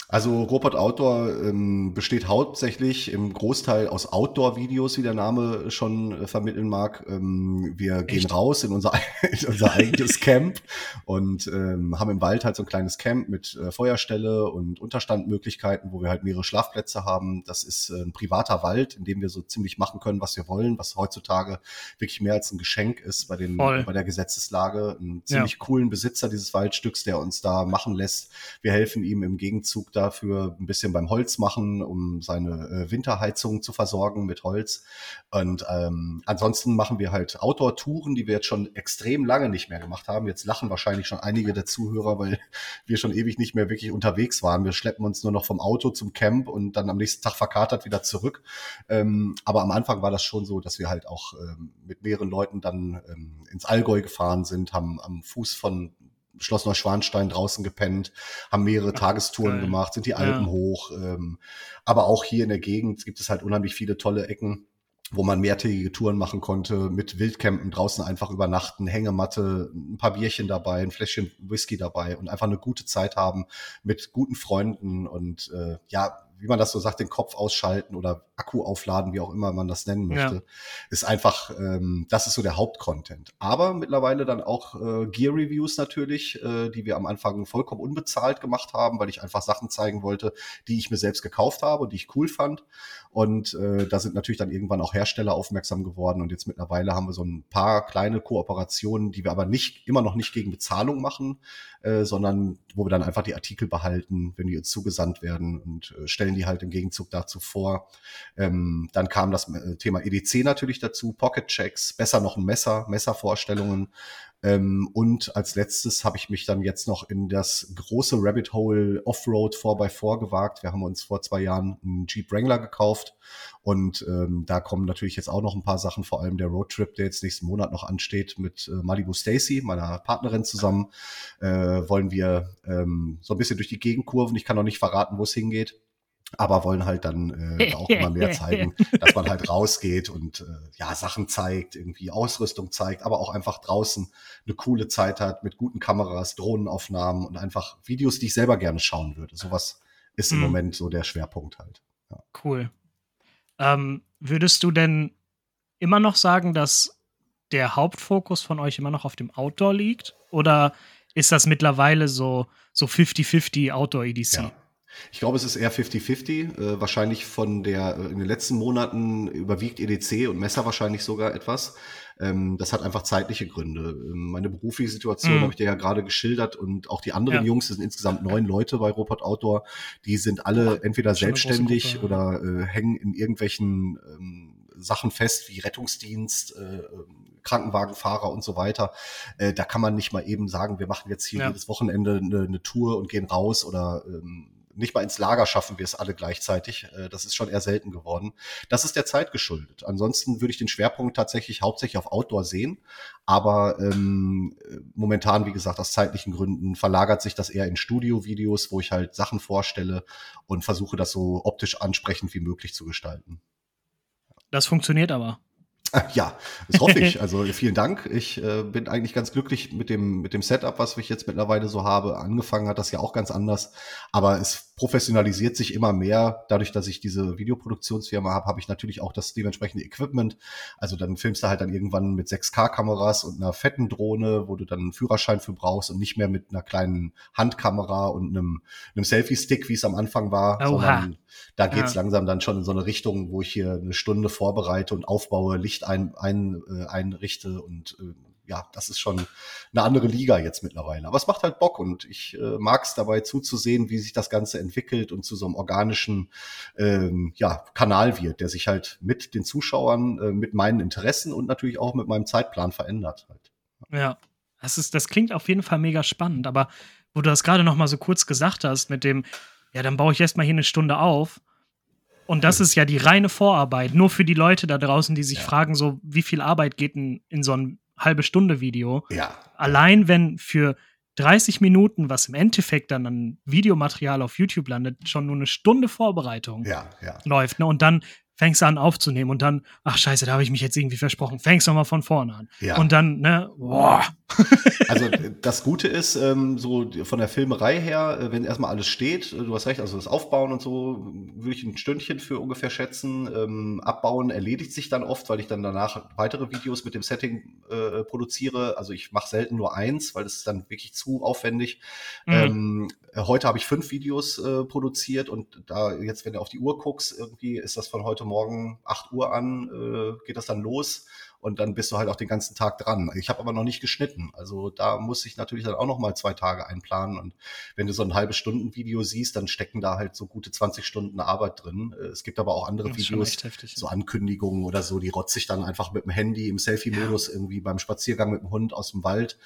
Also Robot Outdoor ähm, besteht hauptsächlich im Großteil aus Outdoor-Videos, wie der Name schon äh, vermitteln mag. Ähm, wir Echt? gehen raus in unser, in unser eigenes Camp und ähm, haben im Wald halt so ein kleines Camp mit äh, Feuerstelle und Unterstandmöglichkeiten, wo wir halt mehrere Schlafplätze haben. Das ist äh, ein privater Wald, in dem wir so ziemlich machen können, was wir wollen, was heutzutage wirklich mehr als ein Geschenk ist bei, den, Voll. bei der Gesetzeslage. Einen ziemlich ja. coolen Besitzer dieses Waldstücks, der uns da machen lässt. Wir helfen ihm im Gegenzug dafür ein bisschen beim Holz machen, um seine äh, Winterheizung zu versorgen mit Holz. Und ähm, ansonsten machen wir halt Outdoor-Touren, die wir jetzt schon extrem lange nicht mehr gemacht haben. Jetzt lachen wahrscheinlich schon einige der Zuhörer, weil wir schon ewig nicht mehr wirklich unterwegs waren. Wir schleppen uns nur noch vom Auto zum Camp und dann am nächsten Tag verkatert wieder zurück. Ähm, aber am Anfang war das schon so, dass wir halt auch ähm, mit mehreren Leuten dann ähm, ins Allgäu gefahren sind, haben am Fuß von Schloss Neuschwanstein draußen gepennt, haben mehrere Ach, Tagestouren geil. gemacht, sind die Alpen ja. hoch. Ähm, aber auch hier in der Gegend gibt es halt unheimlich viele tolle Ecken, wo man mehrtägige Touren machen konnte, mit Wildcampen draußen einfach übernachten, Hängematte, ein paar Bierchen dabei, ein Fläschchen Whisky dabei und einfach eine gute Zeit haben mit guten Freunden und äh, ja, wie man das so sagt, den Kopf ausschalten oder Akku aufladen, wie auch immer man das nennen möchte, ja. ist einfach, ähm, das ist so der Hauptcontent. Aber mittlerweile dann auch äh, Gear-Reviews natürlich, äh, die wir am Anfang vollkommen unbezahlt gemacht haben, weil ich einfach Sachen zeigen wollte, die ich mir selbst gekauft habe und die ich cool fand. Und äh, da sind natürlich dann irgendwann auch Hersteller aufmerksam geworden. Und jetzt mittlerweile haben wir so ein paar kleine Kooperationen, die wir aber nicht immer noch nicht gegen Bezahlung machen, äh, sondern wo wir dann einfach die Artikel behalten, wenn die uns zugesandt werden und äh, stellen die halt im Gegenzug dazu vor. Ähm, dann kam das äh, Thema EDC natürlich dazu, Pocket Checks, besser noch ein Messer, Messervorstellungen. Ähm, und als letztes habe ich mich dann jetzt noch in das große Rabbit Hole Offroad 4x4 gewagt. Wir haben uns vor zwei Jahren einen Jeep Wrangler gekauft und ähm, da kommen natürlich jetzt auch noch ein paar Sachen, vor allem der Roadtrip, der jetzt nächsten Monat noch ansteht mit äh, Malibu Stacy, meiner Partnerin zusammen, äh, wollen wir ähm, so ein bisschen durch die Gegend kurven. Ich kann noch nicht verraten, wo es hingeht aber wollen halt dann äh, auch immer mehr zeigen, dass man halt rausgeht und äh, ja Sachen zeigt, irgendwie Ausrüstung zeigt, aber auch einfach draußen eine coole Zeit hat mit guten Kameras, Drohnenaufnahmen und einfach Videos, die ich selber gerne schauen würde. Sowas ist im mhm. Moment so der Schwerpunkt halt. Ja. Cool. Ähm, würdest du denn immer noch sagen, dass der Hauptfokus von euch immer noch auf dem Outdoor liegt? Oder ist das mittlerweile so, so 50-50 Outdoor-EDC? Ja. Ich glaube, es ist eher 50-50. Äh, wahrscheinlich von der, äh, in den letzten Monaten überwiegt EDC und Messer wahrscheinlich sogar etwas. Ähm, das hat einfach zeitliche Gründe. Ähm, meine berufliche Situation mhm. habe ich dir ja gerade geschildert und auch die anderen ja. Jungs, das sind insgesamt neun Leute bei Robot Outdoor, die sind alle entweder selbstständig Gruppe, oder äh, hängen in irgendwelchen ähm, Sachen fest wie Rettungsdienst, äh, ähm, Krankenwagenfahrer und so weiter. Äh, da kann man nicht mal eben sagen, wir machen jetzt hier ja. jedes Wochenende eine, eine, Tour und gehen raus oder ähm, nicht mal ins Lager schaffen wir es alle gleichzeitig. Äh, das ist schon eher selten geworden. Das ist der Zeit geschuldet. Ansonsten würde ich den Schwerpunkt tatsächlich hauptsächlich auf Outdoor sehen. Aber ähm, momentan, wie gesagt, aus zeitlichen Gründen verlagert sich das eher in Studio-Videos, wo ich halt Sachen vorstelle und versuche, das so optisch ansprechend wie möglich zu gestalten. Das funktioniert aber. Ja, das hoffe ich. Also vielen Dank. Ich äh, bin eigentlich ganz glücklich mit dem, mit dem Setup, was ich jetzt mittlerweile so habe. Angefangen hat das ja auch ganz anders, aber es professionalisiert sich immer mehr. Dadurch, dass ich diese Videoproduktionsfirma habe, habe ich natürlich auch das dementsprechende Equipment. Also dann filmst du halt dann irgendwann mit 6K-Kameras und einer fetten Drohne, wo du dann einen Führerschein für brauchst und nicht mehr mit einer kleinen Handkamera und einem, einem Selfie-Stick, wie es am Anfang war, Oha. sondern da geht's ja. langsam dann schon in so eine Richtung, wo ich hier eine Stunde vorbereite und aufbaue, Licht ein, ein, äh, einrichte und äh, ja, das ist schon eine andere Liga jetzt mittlerweile. Aber es macht halt Bock und ich äh, mag es dabei zuzusehen, wie sich das Ganze entwickelt und zu so einem organischen ähm, ja, Kanal wird, der sich halt mit den Zuschauern, äh, mit meinen Interessen und natürlich auch mit meinem Zeitplan verändert halt. Ja, das, ist, das klingt auf jeden Fall mega spannend, aber wo du das gerade noch mal so kurz gesagt hast mit dem, ja, dann baue ich erstmal hier eine Stunde auf. Und das ist ja die reine Vorarbeit, nur für die Leute da draußen, die sich ja. fragen, so, wie viel Arbeit geht in, in so ein halbe Stunde Video? Ja. Allein wenn für 30 Minuten, was im Endeffekt dann an Videomaterial auf YouTube landet, schon nur eine Stunde Vorbereitung ja, ja. läuft. Ne? Und dann fängst du an aufzunehmen und dann, ach scheiße, da habe ich mich jetzt irgendwie versprochen, fängst du mal von vorne an. Ja. Und dann, ne, boah. also das Gute ist, ähm, so von der Filmerei her, äh, wenn erstmal alles steht, äh, du hast recht, also das Aufbauen und so, würde ich ein Stündchen für ungefähr schätzen. Ähm, abbauen erledigt sich dann oft, weil ich dann danach weitere Videos mit dem Setting äh, produziere. Also ich mache selten nur eins, weil das ist dann wirklich zu aufwendig. Mhm. Ähm, heute habe ich fünf Videos äh, produziert und da jetzt, wenn du auf die Uhr guckst, irgendwie ist das von heute Morgen 8 Uhr an, äh, geht das dann los und dann bist du halt auch den ganzen Tag dran. Ich habe aber noch nicht geschnitten, also da muss ich natürlich dann auch noch mal zwei Tage einplanen und wenn du so ein halbes Stunden Video siehst, dann stecken da halt so gute 20 Stunden Arbeit drin. Äh, es gibt aber auch andere Videos, heftig, so Ankündigungen oder so, die rotze ich dann einfach mit dem Handy im Selfie-Modus ja. irgendwie beim Spaziergang mit dem Hund aus dem Wald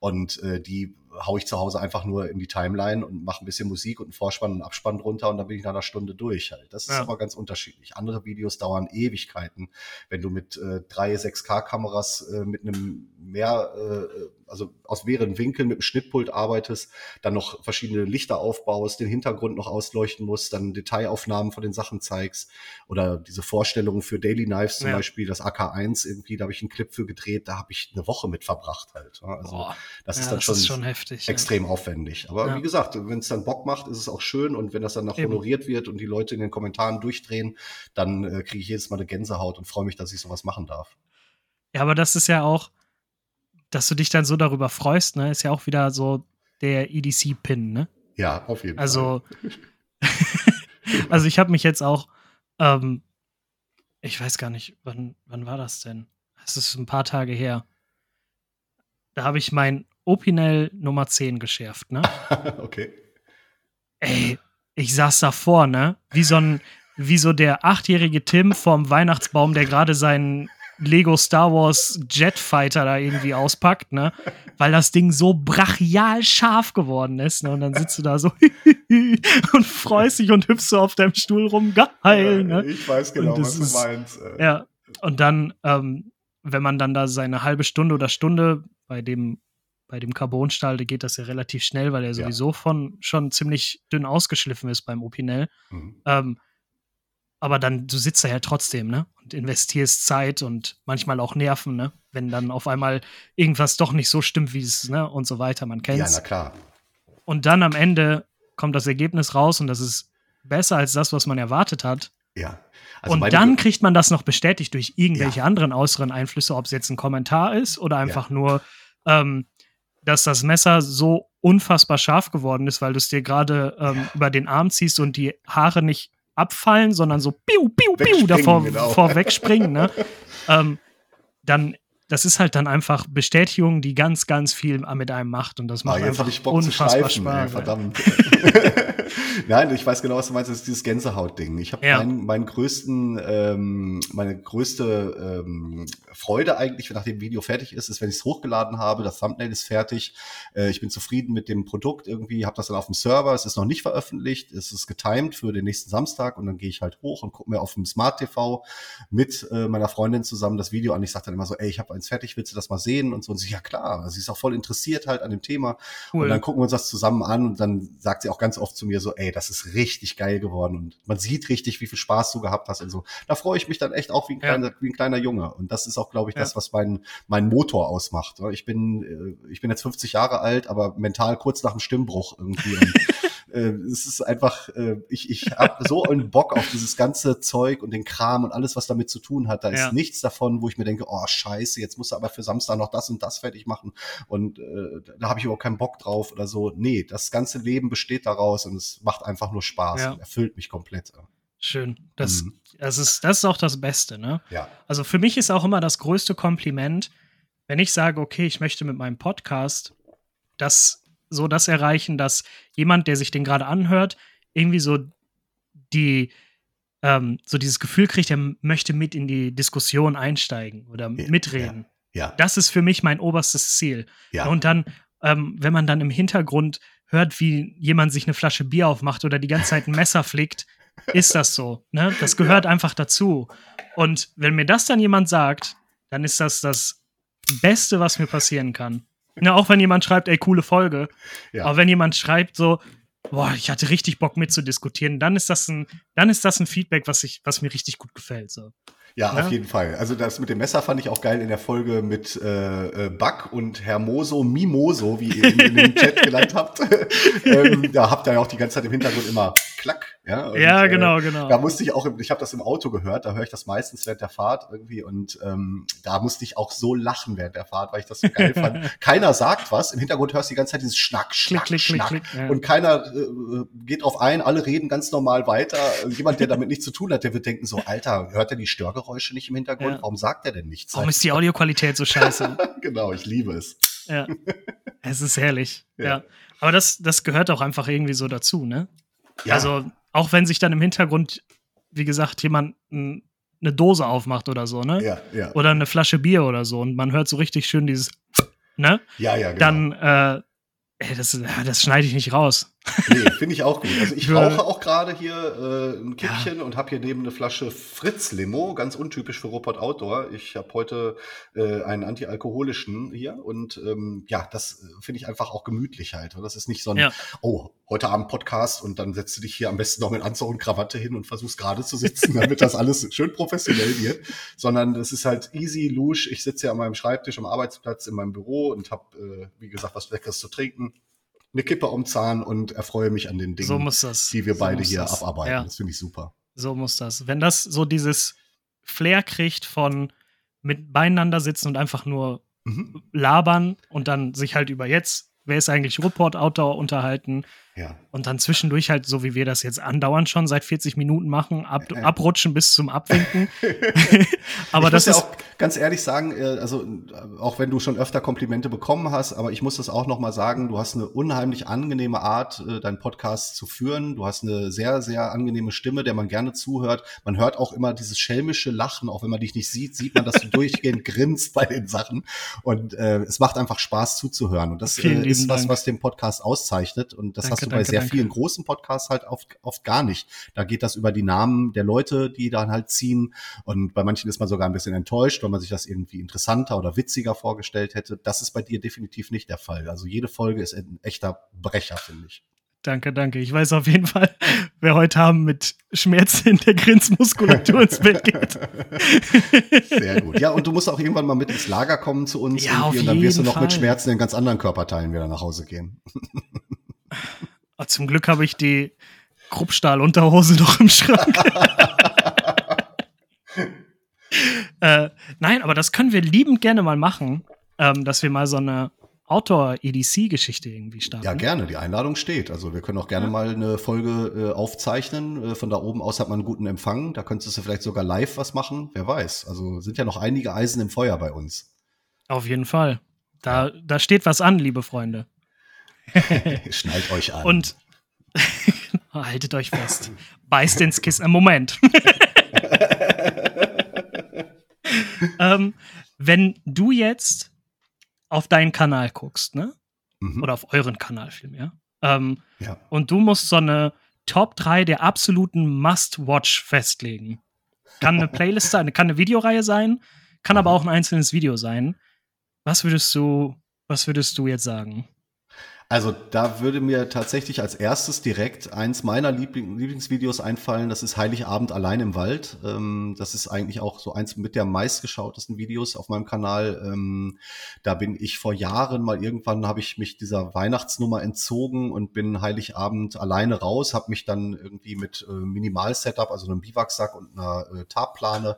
und äh, die hau ich zu Hause einfach nur in die Timeline und mache ein bisschen Musik und einen Vorspann und Abspann drunter und dann bin ich nach einer Stunde durch halt. Das ist ja. aber ganz unterschiedlich. Andere Videos dauern Ewigkeiten. Wenn du mit äh, drei 6K-Kameras äh, mit einem mehr, äh, also aus mehreren Winkeln mit dem Schnittpult arbeitest, dann noch verschiedene Lichter aufbaust, den Hintergrund noch ausleuchten musst, dann Detailaufnahmen von den Sachen zeigst oder diese Vorstellungen für Daily Knives zum ja. Beispiel, das AK1 irgendwie, da habe ich einen Clip für gedreht, da habe ich eine Woche mit verbracht halt. Also Boah. das ist ja, dann das schon, ist schon heftig, extrem ja. aufwendig. Aber wie gesagt, wenn es dann Bock macht, ist es auch schön und wenn das dann noch Eben. honoriert wird und die Leute in den Kommentaren durchdrehen, dann äh, kriege ich jedes Mal eine Gänsehaut und freue mich, dass ich sowas machen darf. Ja, aber das ist ja auch, dass du dich dann so darüber freust, ne, ist ja auch wieder so der EDC-Pin, ne? Ja, auf jeden also, Fall. also ich habe mich jetzt auch, ähm, ich weiß gar nicht, wann, wann war das denn? Es ist ein paar Tage her. Da habe ich mein Opinel Nummer 10 geschärft, ne? okay. Ey, ich saß davor, ne? Wie so ein, wie so der achtjährige Tim vorm Weihnachtsbaum, der gerade seinen Lego Star Wars Jetfighter da irgendwie auspackt, ne? Weil das Ding so brachial scharf geworden ist, ne? Und dann sitzt du da so und freust dich und hüpfst so auf deinem Stuhl rum, geil, ne? Ich weiß genau, was du meinst. Äh. Ja, und dann, ähm, wenn man dann da seine halbe Stunde oder Stunde bei dem bei dem Carbonstahl geht das ja relativ schnell, weil er sowieso ja. von schon ziemlich dünn ausgeschliffen ist beim Opinel. Mhm. Ähm, aber dann, du sitzt da ja trotzdem, ne? Und investierst Zeit und manchmal auch Nerven, ne? Wenn dann auf einmal irgendwas doch nicht so stimmt, wie es, ne? Und so weiter, man kennt Ja, na klar. Und dann am Ende kommt das Ergebnis raus und das ist besser als das, was man erwartet hat. Ja. Also und dann kriegt man das noch bestätigt durch irgendwelche ja. anderen äußeren Einflüsse, ob es jetzt ein Kommentar ist oder einfach ja. nur, ähm, dass das Messer so unfassbar scharf geworden ist, weil du es dir gerade ähm, über den Arm ziehst und die Haare nicht abfallen, sondern so piu, piu, piu davor genau. vorwegspringen, ne? ähm, dann das ist halt dann einfach Bestätigung, die ganz, ganz viel mit einem macht und das macht ah, jetzt einfach ich Bock unfassbar zu Spaß. Ey, verdammt. Nein, ich weiß genau, was du meinst. Das ist dieses Gänsehaut-Ding. Ich habe ja. meinen, meinen größten, ähm, meine größte ähm, Freude eigentlich, nachdem Video fertig ist, ist, wenn ich es hochgeladen habe, das Thumbnail ist fertig, äh, ich bin zufrieden mit dem Produkt irgendwie, habe das dann auf dem Server, es ist noch nicht veröffentlicht, es ist getimed für den nächsten Samstag und dann gehe ich halt hoch und gucke mir auf dem Smart TV mit äh, meiner Freundin zusammen das Video an. Ich sage dann immer so, ey, ich habe eins fertig, willst du das mal sehen? Und so und sie, ja klar, sie ist auch voll interessiert halt an dem Thema. Cool. Und dann gucken wir uns das zusammen an und dann sagt sie auch ganz oft zu mir so, ey, das ist richtig geil geworden und man sieht richtig, wie viel Spaß du gehabt hast und so. Da freue ich mich dann echt auch wie ein, kleiner, ja. wie ein kleiner Junge. Und das ist auch, glaube ich, ja. das, was mein, mein Motor ausmacht. Ich bin, äh, ich bin jetzt 50 Jahre alt, aber mental kurz nach dem Stimmbruch irgendwie. Äh, es ist einfach, äh, ich, ich habe so einen Bock auf dieses ganze Zeug und den Kram und alles, was damit zu tun hat. Da ja. ist nichts davon, wo ich mir denke, oh scheiße, jetzt muss er aber für Samstag noch das und das fertig machen. Und äh, da habe ich überhaupt keinen Bock drauf oder so. Nee, das ganze Leben besteht daraus und es macht einfach nur Spaß ja. und erfüllt mich komplett. Schön. Das, mhm. das, ist, das ist auch das Beste, ne? Ja. Also für mich ist auch immer das größte Kompliment, wenn ich sage, okay, ich möchte mit meinem Podcast das so das erreichen, dass jemand, der sich den gerade anhört, irgendwie so die ähm, so dieses Gefühl kriegt, er möchte mit in die Diskussion einsteigen oder ja, mitreden. Ja, ja. Das ist für mich mein oberstes Ziel. Ja. Und dann, ähm, wenn man dann im Hintergrund hört, wie jemand sich eine Flasche Bier aufmacht oder die ganze Zeit ein Messer flickt, ist das so. Ne? Das gehört einfach dazu. Und wenn mir das dann jemand sagt, dann ist das das Beste, was mir passieren kann. Ja, auch wenn jemand schreibt, ey, coole Folge. Ja. Aber wenn jemand schreibt so, boah, ich hatte richtig Bock mitzudiskutieren, dann ist das ein, dann ist das ein Feedback, was ich, was mir richtig gut gefällt. So. Ja, ja, auf jeden Fall. Also das mit dem Messer fand ich auch geil in der Folge mit äh, äh Buck und Hermoso Mimoso, wie ihr in, in dem Chat genannt habt. ähm, da habt ihr ja auch die ganze Zeit im Hintergrund immer Klack. Ja, und, ja genau, äh, genau. Da musste ich auch, ich habe das im Auto gehört, da höre ich das meistens während der Fahrt irgendwie und ähm, da musste ich auch so lachen während der Fahrt, weil ich das so geil fand. keiner sagt was, im Hintergrund hörst du die ganze Zeit dieses Schnack, Schnack, klick, Schnack klick, klick, ja. und keiner äh, geht drauf ein, alle reden ganz normal weiter. Jemand, der damit nichts zu tun hat, der wird denken so, Alter, hört er die Störgeräusche nicht im Hintergrund? Ja. Warum sagt er denn nichts? Warum ist die Audioqualität so scheiße? genau, ich liebe es. Ja, es ist herrlich. ja. ja. Aber das, das gehört auch einfach irgendwie so dazu, ne? Ja. Also auch wenn sich dann im Hintergrund, wie gesagt, jemand eine Dose aufmacht oder so, ne? Ja, ja. Oder eine Flasche Bier oder so und man hört so richtig schön dieses, ne? Ja, ja, genau. Dann, äh, ey, das, das schneide ich nicht raus. Nee, finde ich auch gut. Also ich rauche auch gerade hier äh, ein Kippchen ja. und habe hier neben eine Flasche Fritz Limo, ganz untypisch für Robot Outdoor. Ich habe heute äh, einen antialkoholischen hier und ähm, ja, das äh, finde ich einfach auch gemütlich halt. Das ist nicht so ein, ja. oh, heute Abend Podcast und dann setzt du dich hier am besten noch mit Anzug und Krawatte hin und versuchst gerade zu sitzen, damit das alles schön professionell wird, sondern es ist halt easy, lusch. Ich sitze hier an meinem Schreibtisch am Arbeitsplatz in meinem Büro und habe, äh, wie gesagt, was Leckeres zu trinken eine Kippe um Zahn und erfreue mich an den Dingen, so die wir so beide hier das. abarbeiten. Ja. Das finde ich super. So muss das. Wenn das so dieses Flair kriegt von mit beieinander sitzen und einfach nur mhm. labern und dann sich halt über jetzt, wer ist eigentlich Report-Outdoor unterhalten, ja. Und dann zwischendurch halt, so wie wir das jetzt andauernd schon seit 40 Minuten machen, ab, äh. abrutschen bis zum Abwinken. aber ich das muss ja auch ganz ehrlich sagen, äh, also auch wenn du schon öfter Komplimente bekommen hast, aber ich muss das auch noch mal sagen, du hast eine unheimlich angenehme Art, äh, deinen Podcast zu führen. Du hast eine sehr, sehr angenehme Stimme, der man gerne zuhört. Man hört auch immer dieses schelmische Lachen, auch wenn man dich nicht sieht, sieht man, dass du durchgehend grinst bei den Sachen. Und äh, es macht einfach Spaß zuzuhören. Und das äh, ist was, was den Podcast auszeichnet. Und das Danke. hast du bei danke, sehr danke. vielen großen Podcasts halt oft, oft gar nicht. Da geht das über die Namen der Leute, die dann halt ziehen. Und bei manchen ist man sogar ein bisschen enttäuscht, weil man sich das irgendwie interessanter oder witziger vorgestellt hätte. Das ist bei dir definitiv nicht der Fall. Also jede Folge ist ein echter Brecher, finde ich. Danke, danke. Ich weiß auf jeden Fall, wer heute Abend mit Schmerzen in der Grinzmuskulatur ins Bett geht. Sehr gut. Ja, und du musst auch irgendwann mal mit ins Lager kommen zu uns. Ja, auf und dann wirst du noch Fall. mit Schmerzen in ganz anderen Körperteilen wieder nach Hause gehen. Oh, zum Glück habe ich die Kruppstahl-Unterhose noch im Schrank. äh, nein, aber das können wir liebend gerne mal machen, ähm, dass wir mal so eine Outdoor-EDC-Geschichte irgendwie starten. Ja, gerne. Die Einladung steht. Also wir können auch gerne ja. mal eine Folge äh, aufzeichnen. Äh, von da oben aus hat man einen guten Empfang. Da könntest du vielleicht sogar live was machen. Wer weiß. Also sind ja noch einige Eisen im Feuer bei uns. Auf jeden Fall. Da, da steht was an, liebe Freunde. Schnallt euch an. Und haltet euch fest. Beißt ins Kissen. Moment. ähm, wenn du jetzt auf deinen Kanal guckst, ne? Mhm. Oder auf euren Kanal vielmehr. Ähm, ja. Und du musst so eine Top 3 der absoluten Must-Watch festlegen. Kann eine Playlist sein, kann eine Videoreihe sein, kann aber mhm. auch ein einzelnes Video sein. Was würdest du, was würdest du jetzt sagen? Also da würde mir tatsächlich als erstes direkt eins meiner Liebling Lieblingsvideos einfallen. Das ist Heiligabend allein im Wald. Ähm, das ist eigentlich auch so eins mit der meistgeschautesten Videos auf meinem Kanal. Ähm, da bin ich vor Jahren mal irgendwann habe ich mich dieser Weihnachtsnummer entzogen und bin Heiligabend alleine raus, habe mich dann irgendwie mit äh, Minimal-Setup, also einem Biwaksack und einer äh, Tarplane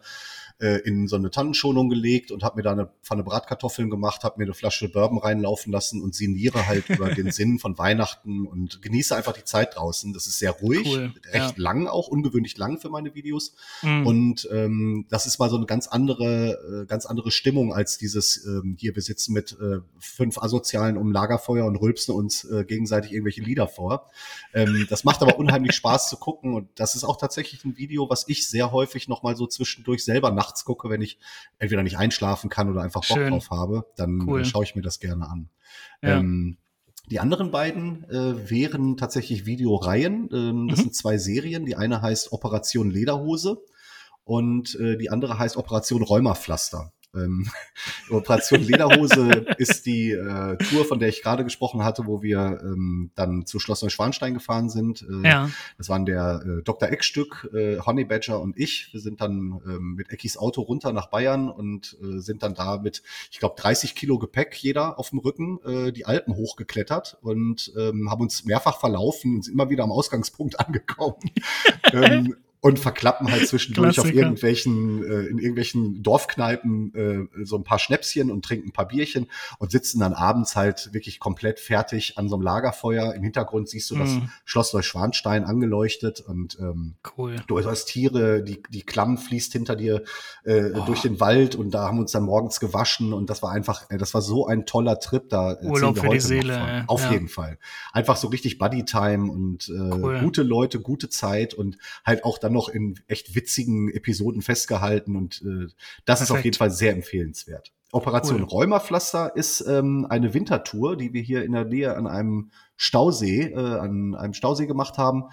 äh, in so eine Tannenschonung gelegt und habe mir da eine Pfanne Bratkartoffeln gemacht, habe mir eine Flasche Bourbon reinlaufen lassen und sinniere halt über den Sinn von Weihnachten und genieße einfach die Zeit draußen. Das ist sehr ruhig, cool. recht ja. lang auch, ungewöhnlich lang für meine Videos. Mhm. Und ähm, das ist mal so eine ganz andere, äh, ganz andere Stimmung als dieses ähm, hier, wir sitzen mit äh, fünf Asozialen um Lagerfeuer und rülpsen uns äh, gegenseitig irgendwelche Lieder vor. Ähm, das macht aber unheimlich Spaß zu gucken und das ist auch tatsächlich ein Video, was ich sehr häufig nochmal so zwischendurch selber nach nachts gucke, wenn ich entweder nicht einschlafen kann oder einfach Bock Schön. drauf habe, dann cool. schaue ich mir das gerne an. Ja. Ähm, die anderen beiden äh, wären tatsächlich Videoreihen. Ähm, das mhm. sind zwei Serien. Die eine heißt Operation Lederhose und äh, die andere heißt Operation Rheumapflaster. Ähm, Operation Lederhose ist die äh, Tour, von der ich gerade gesprochen hatte, wo wir ähm, dann zu Schloss Neuschwanstein gefahren sind. Äh, ja. Das waren der äh, Dr. Eckstück, äh, Honey Badger und ich. Wir sind dann ähm, mit Eckis Auto runter nach Bayern und äh, sind dann da mit, ich glaube, 30 Kilo Gepäck jeder auf dem Rücken äh, die Alpen hochgeklettert und ähm, haben uns mehrfach verlaufen und sind immer wieder am Ausgangspunkt angekommen. ähm, und verklappen halt zwischendurch Klassiker. auf irgendwelchen, äh, in irgendwelchen Dorfkneipen äh, so ein paar Schnäpschen und trinken ein paar Bierchen und sitzen dann abends halt wirklich komplett fertig an so einem Lagerfeuer. Im Hintergrund siehst du das mhm. Schloss Neuschwanstein angeleuchtet und ähm, cool. du hast Tiere, die, die Klamm fließt hinter dir äh, oh. durch den Wald und da haben wir uns dann morgens gewaschen und das war einfach, äh, das war so ein toller Trip da. Urlaub für die Seele. Auf ja. jeden Fall. Einfach so richtig Buddy-Time und äh, cool. gute Leute, gute Zeit und halt auch dann noch in echt witzigen Episoden festgehalten und äh, das Perfekt. ist auf jeden Fall sehr empfehlenswert. Operation cool. Rheumapflaster ist ähm, eine Wintertour, die wir hier in der Nähe an einem Stausee, äh, an einem Stausee gemacht haben.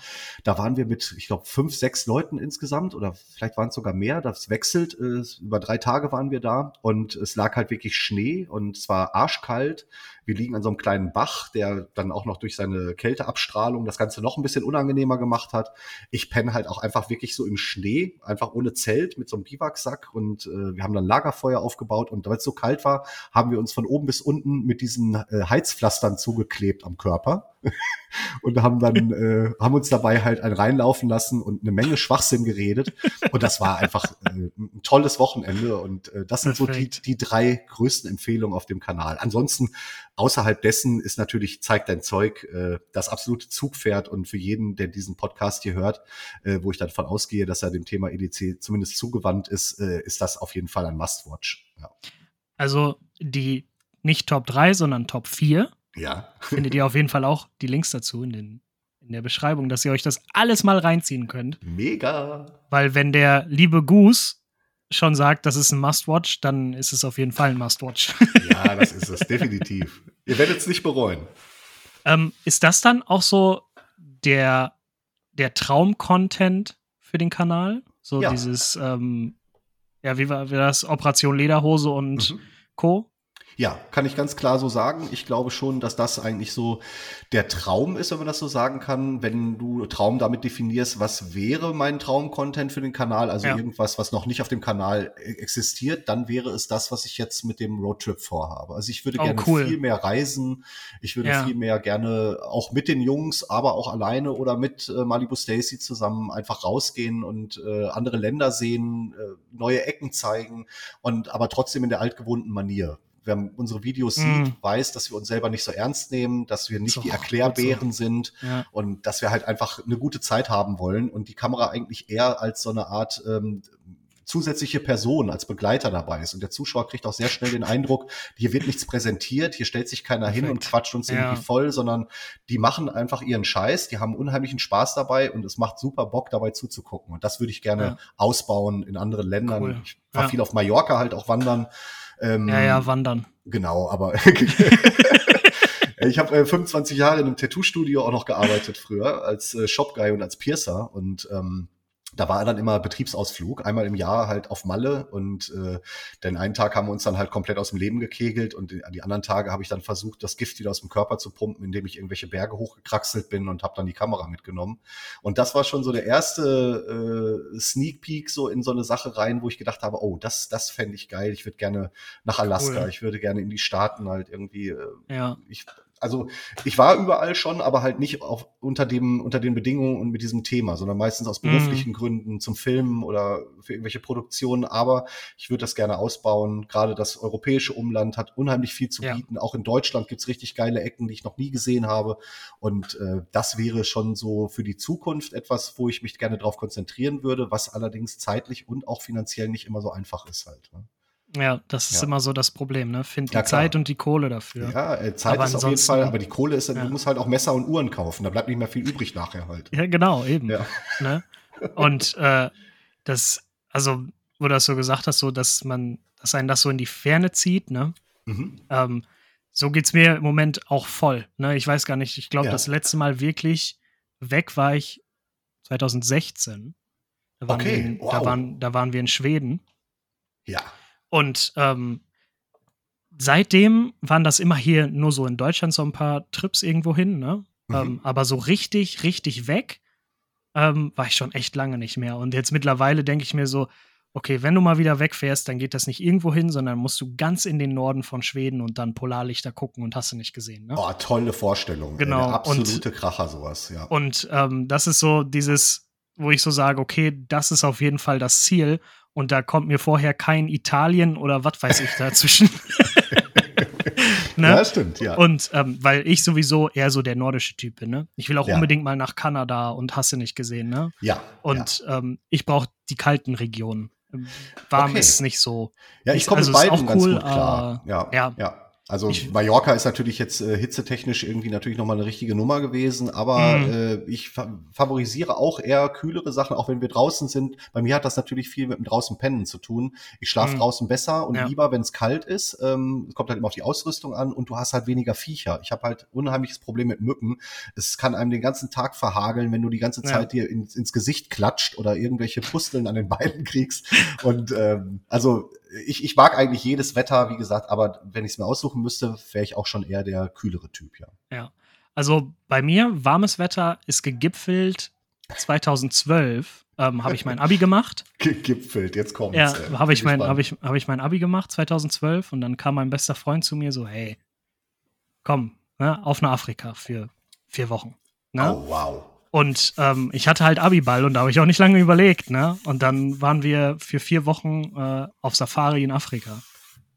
Da waren wir mit, ich glaube, fünf, sechs Leuten insgesamt oder vielleicht waren es sogar mehr. Das wechselt. Äh, über drei Tage waren wir da und es lag halt wirklich Schnee und es war arschkalt. Wir liegen an so einem kleinen Bach, der dann auch noch durch seine Kälteabstrahlung das Ganze noch ein bisschen unangenehmer gemacht hat. Ich penne halt auch einfach wirklich so im Schnee, einfach ohne Zelt mit so einem Biwaksack und äh, wir haben dann Lagerfeuer aufgebaut und weil es so kalt war, haben wir uns von oben bis unten mit diesen äh, Heizpflastern zugeklebt am Körper. und haben dann äh, haben uns dabei halt ein reinlaufen lassen und eine Menge Schwachsinn geredet und das war einfach äh, ein tolles Wochenende und äh, das sind Perfekt. so die, die drei größten Empfehlungen auf dem Kanal. Ansonsten außerhalb dessen ist natürlich zeigt dein Zeug äh, das absolute Zugpferd und für jeden, der diesen Podcast hier hört, äh, wo ich dann von ausgehe, dass er dem Thema EDC zumindest zugewandt ist, äh, ist das auf jeden Fall ein Must-Watch. Ja. Also die nicht Top 3, sondern Top 4 ja. Findet ihr auf jeden Fall auch die Links dazu in, den, in der Beschreibung, dass ihr euch das alles mal reinziehen könnt. Mega. Weil wenn der liebe Goose schon sagt, das ist ein Must-Watch, dann ist es auf jeden Fall ein Must-Watch. ja, das ist es, definitiv. Ihr werdet es nicht bereuen. Ähm, ist das dann auch so der, der Traum-Content für den Kanal? So ja. dieses, ähm, ja, wie war, wie das? Operation Lederhose und mhm. Co. Ja, kann ich ganz klar so sagen. Ich glaube schon, dass das eigentlich so der Traum ist, wenn man das so sagen kann. Wenn du Traum damit definierst, was wäre mein Traum-Content für den Kanal, also ja. irgendwas, was noch nicht auf dem Kanal e-, existiert, dann wäre es das, was ich jetzt mit dem Roadtrip vorhabe. Also ich würde oh, gerne cool. viel mehr reisen. Ich würde ja. viel mehr gerne auch mit den Jungs, aber auch alleine oder mit äh, Malibu Stacy zusammen einfach rausgehen und äh, andere Länder sehen, äh, neue Ecken zeigen und aber trotzdem in der altgewohnten Manier wer unsere Videos mm. sieht, weiß, dass wir uns selber nicht so ernst nehmen, dass wir nicht so, die Erklärbären so. sind ja. und dass wir halt einfach eine gute Zeit haben wollen und die Kamera eigentlich eher als so eine Art ähm, zusätzliche Person als Begleiter dabei ist. Und der Zuschauer kriegt auch sehr schnell den Eindruck, hier wird nichts präsentiert, hier stellt sich keiner Perfekt. hin und quatscht uns ja. irgendwie voll, sondern die machen einfach ihren Scheiß, die haben unheimlichen Spaß dabei und es macht super Bock, dabei zuzugucken. Und das würde ich gerne ja. ausbauen in anderen Ländern. Cool. Ich war ja. viel auf Mallorca halt auch wandern. Ähm, ja, ja, wandern. Genau, aber ich habe äh, 25 Jahre in einem Tattoo-Studio auch noch gearbeitet früher als äh, Shopguy und als Piercer und ähm, da war dann immer Betriebsausflug, einmal im Jahr halt auf Malle und äh, den einen Tag haben wir uns dann halt komplett aus dem Leben gekegelt und die, die anderen Tage habe ich dann versucht, das Gift wieder aus dem Körper zu pumpen, indem ich irgendwelche Berge hochgekraxelt bin und habe dann die Kamera mitgenommen. Und das war schon so der erste äh, Sneak Peek so in so eine Sache rein, wo ich gedacht habe, oh, das, das fände ich geil. Ich würde gerne nach Alaska, cool. ich würde gerne in die Staaten halt irgendwie. Äh, ja. Ich also ich war überall schon, aber halt nicht auf, unter dem unter den Bedingungen und mit diesem Thema, sondern meistens aus mhm. beruflichen mm. Gründen zum Filmen oder für irgendwelche Produktionen. Aber ich würde das gerne ausbauen. Gerade das europäische Umland hat unheimlich viel zu ja. bieten. Auch in Deutschland gibt's richtig geile Ecken, die ich noch nie gesehen habe. Und äh, das wäre schon so für die Zukunft etwas, wo ich mich gerne darauf konzentrieren würde, was allerdings zeitlich und auch finanziell nicht immer so einfach ist halt. Ne? Ja, das ist ja. immer so das Problem, ne? Find die ja, Zeit und die Kohle dafür. Ja, äh, Zeit aber ist auf jeden Fall, aber die Kohle ist, ja. du musst halt auch Messer und Uhren kaufen, da bleibt nicht mehr viel übrig nachher halt. Ja, genau, eben. Ja. Ne? Und äh, das, also, wo du das so gesagt hast, so, dass man, dass einen das so in die Ferne zieht, ne? Mhm. Ähm, so geht's mir im Moment auch voll. Ne? Ich weiß gar nicht, ich glaube, das letzte Mal wirklich weg war ich 2016. Da waren, okay. wir in, wow. da waren, da waren wir in Schweden. Ja. Und ähm, seitdem waren das immer hier nur so in Deutschland so ein paar Trips irgendwo hin, ne? Mhm. Ähm, aber so richtig, richtig weg ähm, war ich schon echt lange nicht mehr. Und jetzt mittlerweile denke ich mir so, okay, wenn du mal wieder wegfährst, dann geht das nicht irgendwo hin, sondern musst du ganz in den Norden von Schweden und dann Polarlichter gucken und hast du nicht gesehen. Ne? Oh, tolle Vorstellung. Genau. Eine absolute und, Kracher, sowas, ja. Und ähm, das ist so dieses, wo ich so sage, okay, das ist auf jeden Fall das Ziel. Und da kommt mir vorher kein Italien oder was weiß ich dazwischen. ne? Ja, stimmt, ja. Und ähm, weil ich sowieso eher so der nordische Typ bin, ne? Ich will auch ja. unbedingt mal nach Kanada und hasse nicht gesehen, ne? Ja. Und ja. Ähm, ich brauche die kalten Regionen. Warm okay. ist nicht so. Ja, ich komme also mit beiden cool, ganz gut klar. ja, ja. ja. Also ich, Mallorca ist natürlich jetzt äh, hitzetechnisch irgendwie natürlich nochmal eine richtige Nummer gewesen, aber mhm. äh, ich fa favorisiere auch eher kühlere Sachen, auch wenn wir draußen sind. Bei mir hat das natürlich viel mit dem draußen pennen zu tun. Ich schlafe mhm. draußen besser und ja. lieber, wenn es kalt ist. Ähm, kommt halt immer auf die Ausrüstung an und du hast halt weniger Viecher. Ich habe halt unheimliches Problem mit Mücken. Es kann einem den ganzen Tag verhageln, wenn du die ganze Zeit ja. dir in, ins Gesicht klatscht oder irgendwelche Pusteln an den Beinen kriegst. Und ähm, also ich, ich mag eigentlich jedes Wetter, wie gesagt, aber wenn ich es mir aussuchen müsste, wäre ich auch schon eher der kühlere Typ, ja. Ja. Also bei mir, warmes Wetter ist gegipfelt 2012. Ähm, habe ich mein Abi gemacht. Gegipfelt, jetzt kommt's. Ja, habe ich, mein, hab ich, hab ich mein Abi gemacht 2012 und dann kam mein bester Freund zu mir so, hey, komm, ne, auf nach Afrika für vier Wochen. Ne? Oh, wow. Und ähm, ich hatte halt Abiball und da habe ich auch nicht lange überlegt, ne? Und dann waren wir für vier Wochen äh, auf Safari in Afrika.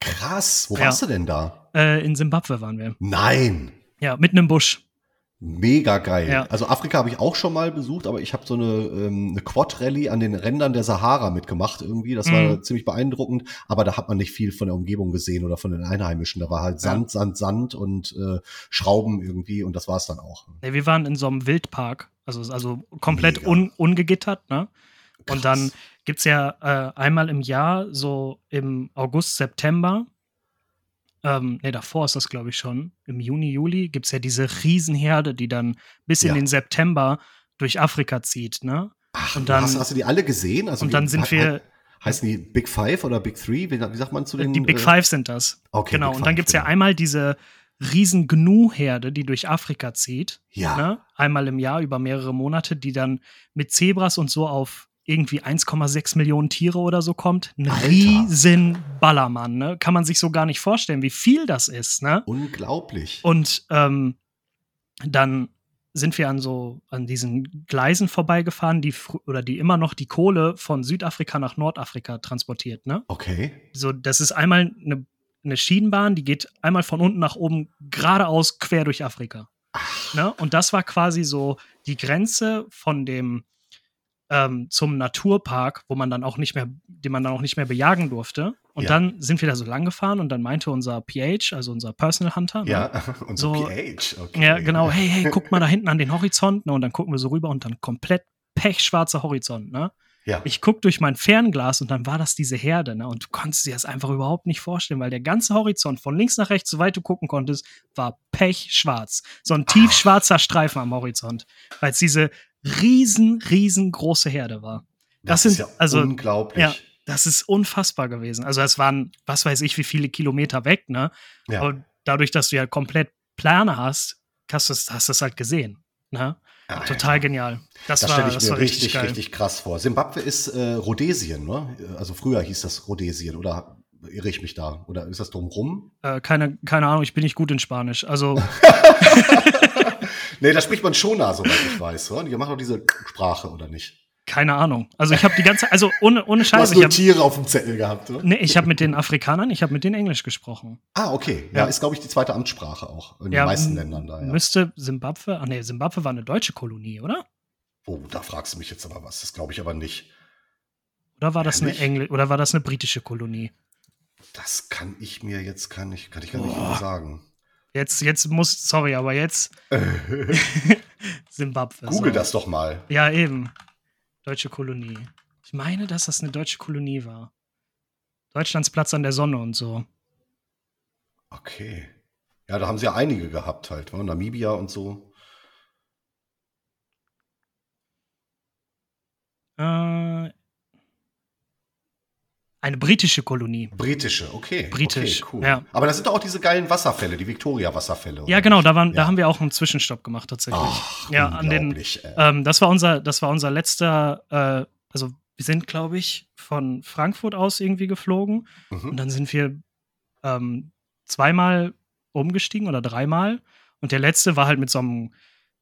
Krass, wo ja. warst du denn da? Äh, in Simbabwe waren wir. Nein. Ja, mitten im Busch. Mega geil. Ja. Also Afrika habe ich auch schon mal besucht, aber ich habe so eine, ähm, eine Quad-Rallye an den Rändern der Sahara mitgemacht irgendwie. Das war mhm. ziemlich beeindruckend, aber da hat man nicht viel von der Umgebung gesehen oder von den Einheimischen. Da war halt Sand, ja. Sand, Sand und äh, Schrauben irgendwie und das war es dann auch. Ja, wir waren in so einem Wildpark, also, also komplett un, ungegittert, ne? Krass. Und dann gibt's ja äh, einmal im Jahr, so im August, September, ähm, ne, davor ist das, glaube ich, schon, im Juni, Juli, gibt es ja diese Riesenherde, die dann bis in den September durch Afrika zieht, ne? Ach, und dann, hast, hast, du die alle gesehen? Also und dann sind wir, Heißen die Big Five oder Big Three? Wie, sagt man zu den? Die Big äh, Five sind das. Okay, genau. Big Und dann gibt es ja genau. einmal diese riesen Gnu-Herde, die durch Afrika zieht. Ja. Ne? Einmal im Jahr über mehrere Monate, die dann mit Zebras und so auf irgendwie 1,6 Millionen Tiere oder so kommt. Ein Alter. riesen Ballermann, ne? Kann man sich so gar nicht vorstellen, wie viel das ist, ne? Unglaublich. Und ähm, dann sind wir an so an diesen Gleisen vorbeigefahren, die oder die immer noch die Kohle von Südafrika nach Nordafrika transportiert, ne? okay. So, das ist einmal eine, eine Schienenbahn, die geht einmal von unten nach oben geradeaus quer durch Afrika. Ne? Und das war quasi so die Grenze von dem ähm, zum Naturpark, wo man dann auch nicht mehr, den man dann auch nicht mehr bejagen durfte. Und Ja. dann sind wir da so lang gefahren und dann meinte unser PH, also unser Personal Hunter, ne? Ja, und so, So- pH. Okay. Ja, genau. Hey, hey, guck mal da hinten an den Horizont. Ne? Und dann gucken wir so rüber und dann komplett pechschwarzer Horizont. Ne? Ja. Ich guck durch mein Fernglas und dann war das diese Herde. Ne? Und du konntest dir das einfach überhaupt nicht vorstellen, weil der ganze Horizont von links nach rechts, soweit du gucken konntest, war pechschwarz. So ein tiefschwarzer Streifen am Horizont, weil es diese riesen, riesengroße Herde war. das, das ist sind- ja also- unglaublich. Ja, das ist unfassbar gewesen. Also es waren, was weiß ich, wie viele Kilometer weg, ne? Ja. Und dadurch, dass du ja komplett Plane hast, hast du hast es halt gesehen. Ne? Ja, Total genial. Das, Das stelle ich das mir richtig, richtig, richtig, krass vor. Simbabwe ist äh, Rhodesien, ne? Also früher hieß das Rhodesien oder irre ich mich da? Oder ist das drumrum? Äh, keine, keine Ahnung, ich bin nicht gut in Spanisch. Also, Nee, da spricht man Shona, soweit ich weiß. Oder? Die machen doch diese Sprache, oder nicht? Keine Ahnung. Also ich habe die ganze also ohne, ohne Du hast Scheiße, ich nur habe Tiere auf dem Zettel gehabt, oder? nee, ich hab mit den Afrikanern, ich habe mit denen Englisch gesprochen. Ah, okay. Ja, Ja. ist, glaube ich, die zweite Amtssprache auch in Ja, den meisten Ländern da. Ja. Müsste Simbabwe, ah nee, Simbabwe war eine deutsche Kolonie, oder? Oh, da fragst du mich jetzt aber was. Das glaube ich aber nicht. Oder war das eine Ehrlich? Engl oder war das eine britische Kolonie? Das kann ich mir jetzt, kann ich, kann ich gar nicht mehr sagen. Jetzt, jetzt muss, sorry, aber jetzt Simbabwe. Google so. das doch mal. Ja, eben. Deutsche Kolonie. Ich meine, dass das eine deutsche Kolonie war. Deutschlands Platz an der Sonne und so. Okay. Ja, da haben sie ja einige gehabt halt, ne? Namibia und so. Äh, eine britische Kolonie. Britische, okay. Britisch, okay, cool. ja. Aber da sind doch auch diese geilen Wasserfälle, die Victoria-Wasserfälle. Ja, genau, da, waren, da Ja. haben wir auch einen Zwischenstopp gemacht tatsächlich. Ach, ja, an den, ähm, das war unser, das war unser letzter, äh, also wir sind, glaube ich, von Frankfurt aus irgendwie geflogen und Mhm. dann sind wir ähm, zweimal umgestiegen oder dreimal und der letzte war halt mit so einem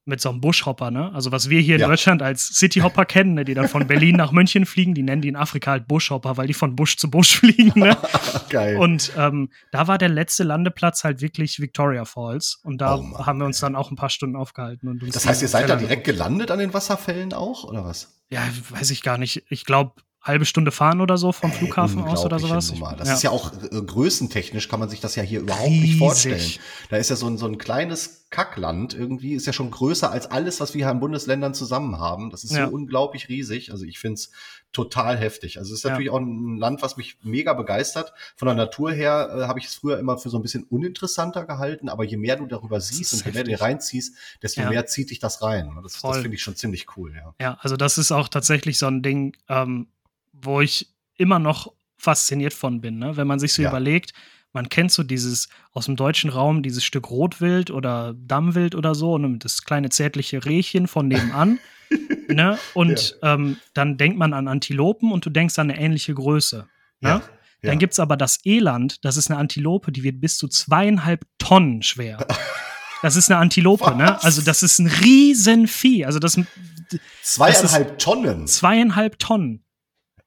mit so einem Buschhopper, ne? Also was wir hier in Ja. Deutschland als Cityhopper kennen, ne? die dann von Berlin nach München fliegen, die nennen die in Afrika halt Buschhopper, weil die von Busch zu Busch fliegen, ne? Geil. Und ähm, da war der letzte Landeplatz halt wirklich Victoria Falls. Und da Oh haben wir uns dann auch ein paar Stunden aufgehalten. Und uns das heißt, ihr seid da direkt gelandet an den Wasserfällen auch, oder was? Ja, weiß ich gar nicht. Ich glaube, halbe Stunde fahren oder so vom Flughafen aus oder sowas. Nummer. Das ja. ist ja auch äh, größentechnisch kann man sich das ja hier überhaupt nicht Riesig. vorstellen. Da ist ja so ein, so ein kleines Kackland irgendwie, ist ja schon größer als alles, was wir hier in Bundesländern zusammen haben. Das ist Ja. so unglaublich riesig. Also ich finde es total heftig. Also es ist Ja. natürlich auch ein Land, was mich mega begeistert. Von der Natur her äh, habe ich es früher immer für so ein bisschen uninteressanter gehalten, aber je mehr du darüber siehst und je mehr du dir reinziehst, desto Ja. mehr zieht dich das rein. Das, das finde ich schon ziemlich cool, ja. Ja, also das ist auch tatsächlich so ein Ding, ähm, wo ich immer noch fasziniert von bin. Ne? Wenn man sich so überlegt, man kennt so dieses aus dem deutschen Raum, dieses Stück Rotwild oder Dammwild oder so, ne? das kleine zärtliche Rehchen von nebenan. ne? Und ähm, dann denkt man an Antilopen und du denkst an eine ähnliche Größe. Ne? Ja. Ja. Dann gibt es aber das Eland, das ist eine Antilope, die wird bis zu zweieinhalb Tonnen schwer. Das ist eine Antilope, ne? Was? Also das ist ein Riesenvieh. Also das Zweieinhalb Tonnen. zweieinhalb Tonnen.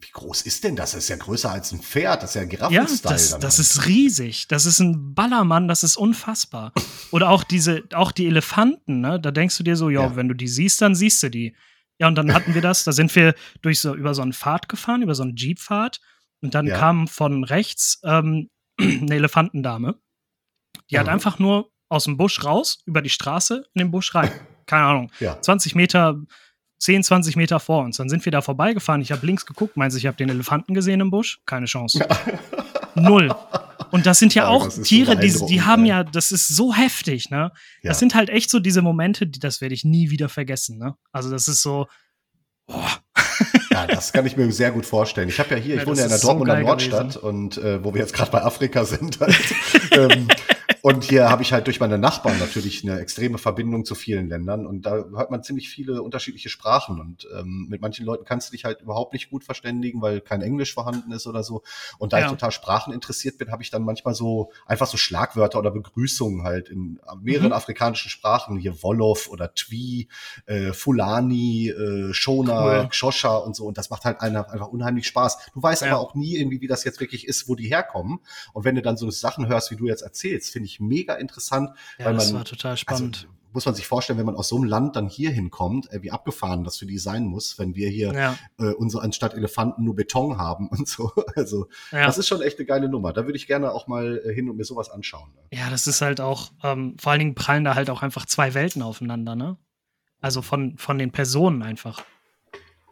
Wie groß ist denn das? Das ist ja größer als ein Pferd. Das ist ja Ja, Giraffenstyle. das, dann das halt. ist riesig. Das ist ein Ballermann, das ist unfassbar. Oder auch diese, auch die Elefanten, ne? Da denkst du dir so, ja, Ja. wenn du die siehst, dann siehst du die. Ja, und dann hatten wir das, da sind wir durch so, über so einen Pfad gefahren, über so einen Jeep-Pfad. Und dann Ja. kam von rechts ähm, eine Elefantendame. Die hat Mhm. einfach nur aus dem Busch raus, über die Straße in den Busch rein. Keine Ahnung. Ja. 20 Meter, 10, 20 Meter vor uns. Dann sind wir da vorbeigefahren. Ich habe links geguckt, meinst du, ich habe den Elefanten gesehen im Busch? Keine Chance. Null. Und das sind ja Ja, auch das ist so Tiere, die, die haben ja, das ist so heftig, ne? Ja. Das sind halt echt so diese Momente, die, das werde ich nie wieder vergessen, ne? Also das ist so, boah, Ja, Ja, das kann ich mir sehr gut vorstellen. Ich habe ja hier, ich Ja, wohne ja in der so Dortmunder geil Nordstadt und äh, wo wir jetzt gerade bei Afrika sind. Halt, ähm, und hier habe ich halt durch meine Nachbarn natürlich eine extreme Verbindung zu vielen Ländern und da hört man ziemlich viele unterschiedliche Sprachen und ähm, mit manchen Leuten kannst du dich halt überhaupt nicht gut verständigen, weil kein Englisch vorhanden ist oder so. Und da Ja. ich total Sprachen interessiert bin, habe ich dann manchmal so einfach so Schlagwörter oder Begrüßungen halt in mehreren Mhm. afrikanischen Sprachen, hier Wolof oder Twi, äh, Fulani, äh, Shona, Cool. Xhosa und so. Und das macht halt einfach, einfach unheimlich Spaß. Du weißt Ja. aber auch nie irgendwie, wie das jetzt wirklich ist, wo die herkommen. Und wenn du dann so Sachen hörst, wie du jetzt erzählst, finde ich mega interessant, Ja, weil das man war total spannend. Also, muss man sich vorstellen, wenn man aus so einem Land dann hier hinkommt, äh, wie abgefahren das für die sein muss, wenn wir hier ja, äh, unsere anstatt Elefanten nur Beton haben und so. Also ja. das ist schon echt eine geile Nummer. Da würde ich gerne auch mal äh, hin und mir sowas anschauen. Ne? Ja, das ist halt auch, ähm, vor allen Dingen prallen da halt auch einfach zwei Welten aufeinander, ne? Also von, von den Personen einfach.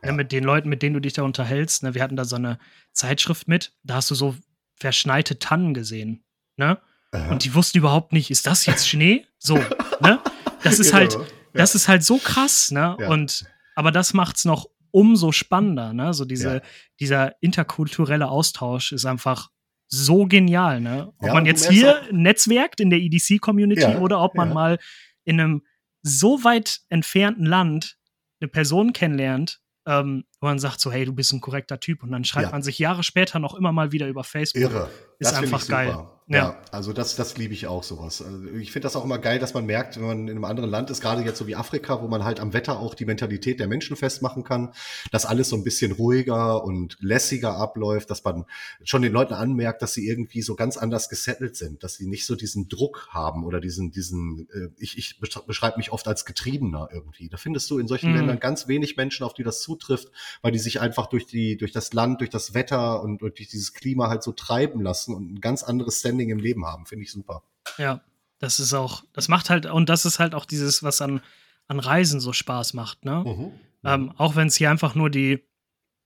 Ja. Ne, mit den Leuten, mit denen du dich da unterhältst. Ne? Wir hatten da so eine Zeitschrift mit, da hast du so verschneite Tannen gesehen. Ne? Aha. Und die wussten überhaupt nicht, ist das jetzt Schnee? So, ne? Das ist Genau, halt, das ist halt so krass, ne? Ja. Und aber das macht's noch umso spannender, ne? So diese, Ja. dieser interkulturelle Austausch ist einfach so genial, ne? Ob Ja, man jetzt hier netzwerkt in der EDC-Community oder ob man mal in einem so weit entfernten Land eine Person kennenlernt, ähm, wo man sagt so, hey, du bist ein korrekter Typ und dann schreibt man sich Jahre später noch immer mal wieder über Facebook. Irre. Ist das einfach super. geil. Ja. Ja. also das, das liebe ich auch sowas. Also ich finde das auch immer geil, dass man merkt, wenn man in einem anderen Land ist, gerade jetzt so wie Afrika, wo man halt am Wetter auch die Mentalität der Menschen festmachen kann, dass alles so ein bisschen ruhiger und lässiger abläuft, dass man schon den Leuten anmerkt, dass sie irgendwie so ganz anders gesettelt sind, dass sie nicht so diesen Druck haben oder diesen, diesen, äh, ich, ich beschreibe mich oft als Getriebener irgendwie. Da findest du in solchen Mhm. Ländern ganz wenig Menschen, auf die das zutrifft, weil die sich einfach durch die, durch das Land, durch das Wetter und durch dieses Klima halt so treiben lassen und ein ganz anderes Standing im Leben haben. Finde ich super. Ja, das ist auch, das macht halt, und das ist halt auch dieses, was an, an Reisen so Spaß macht, ne? Mhm. Ähm, auch wenn es hier einfach nur die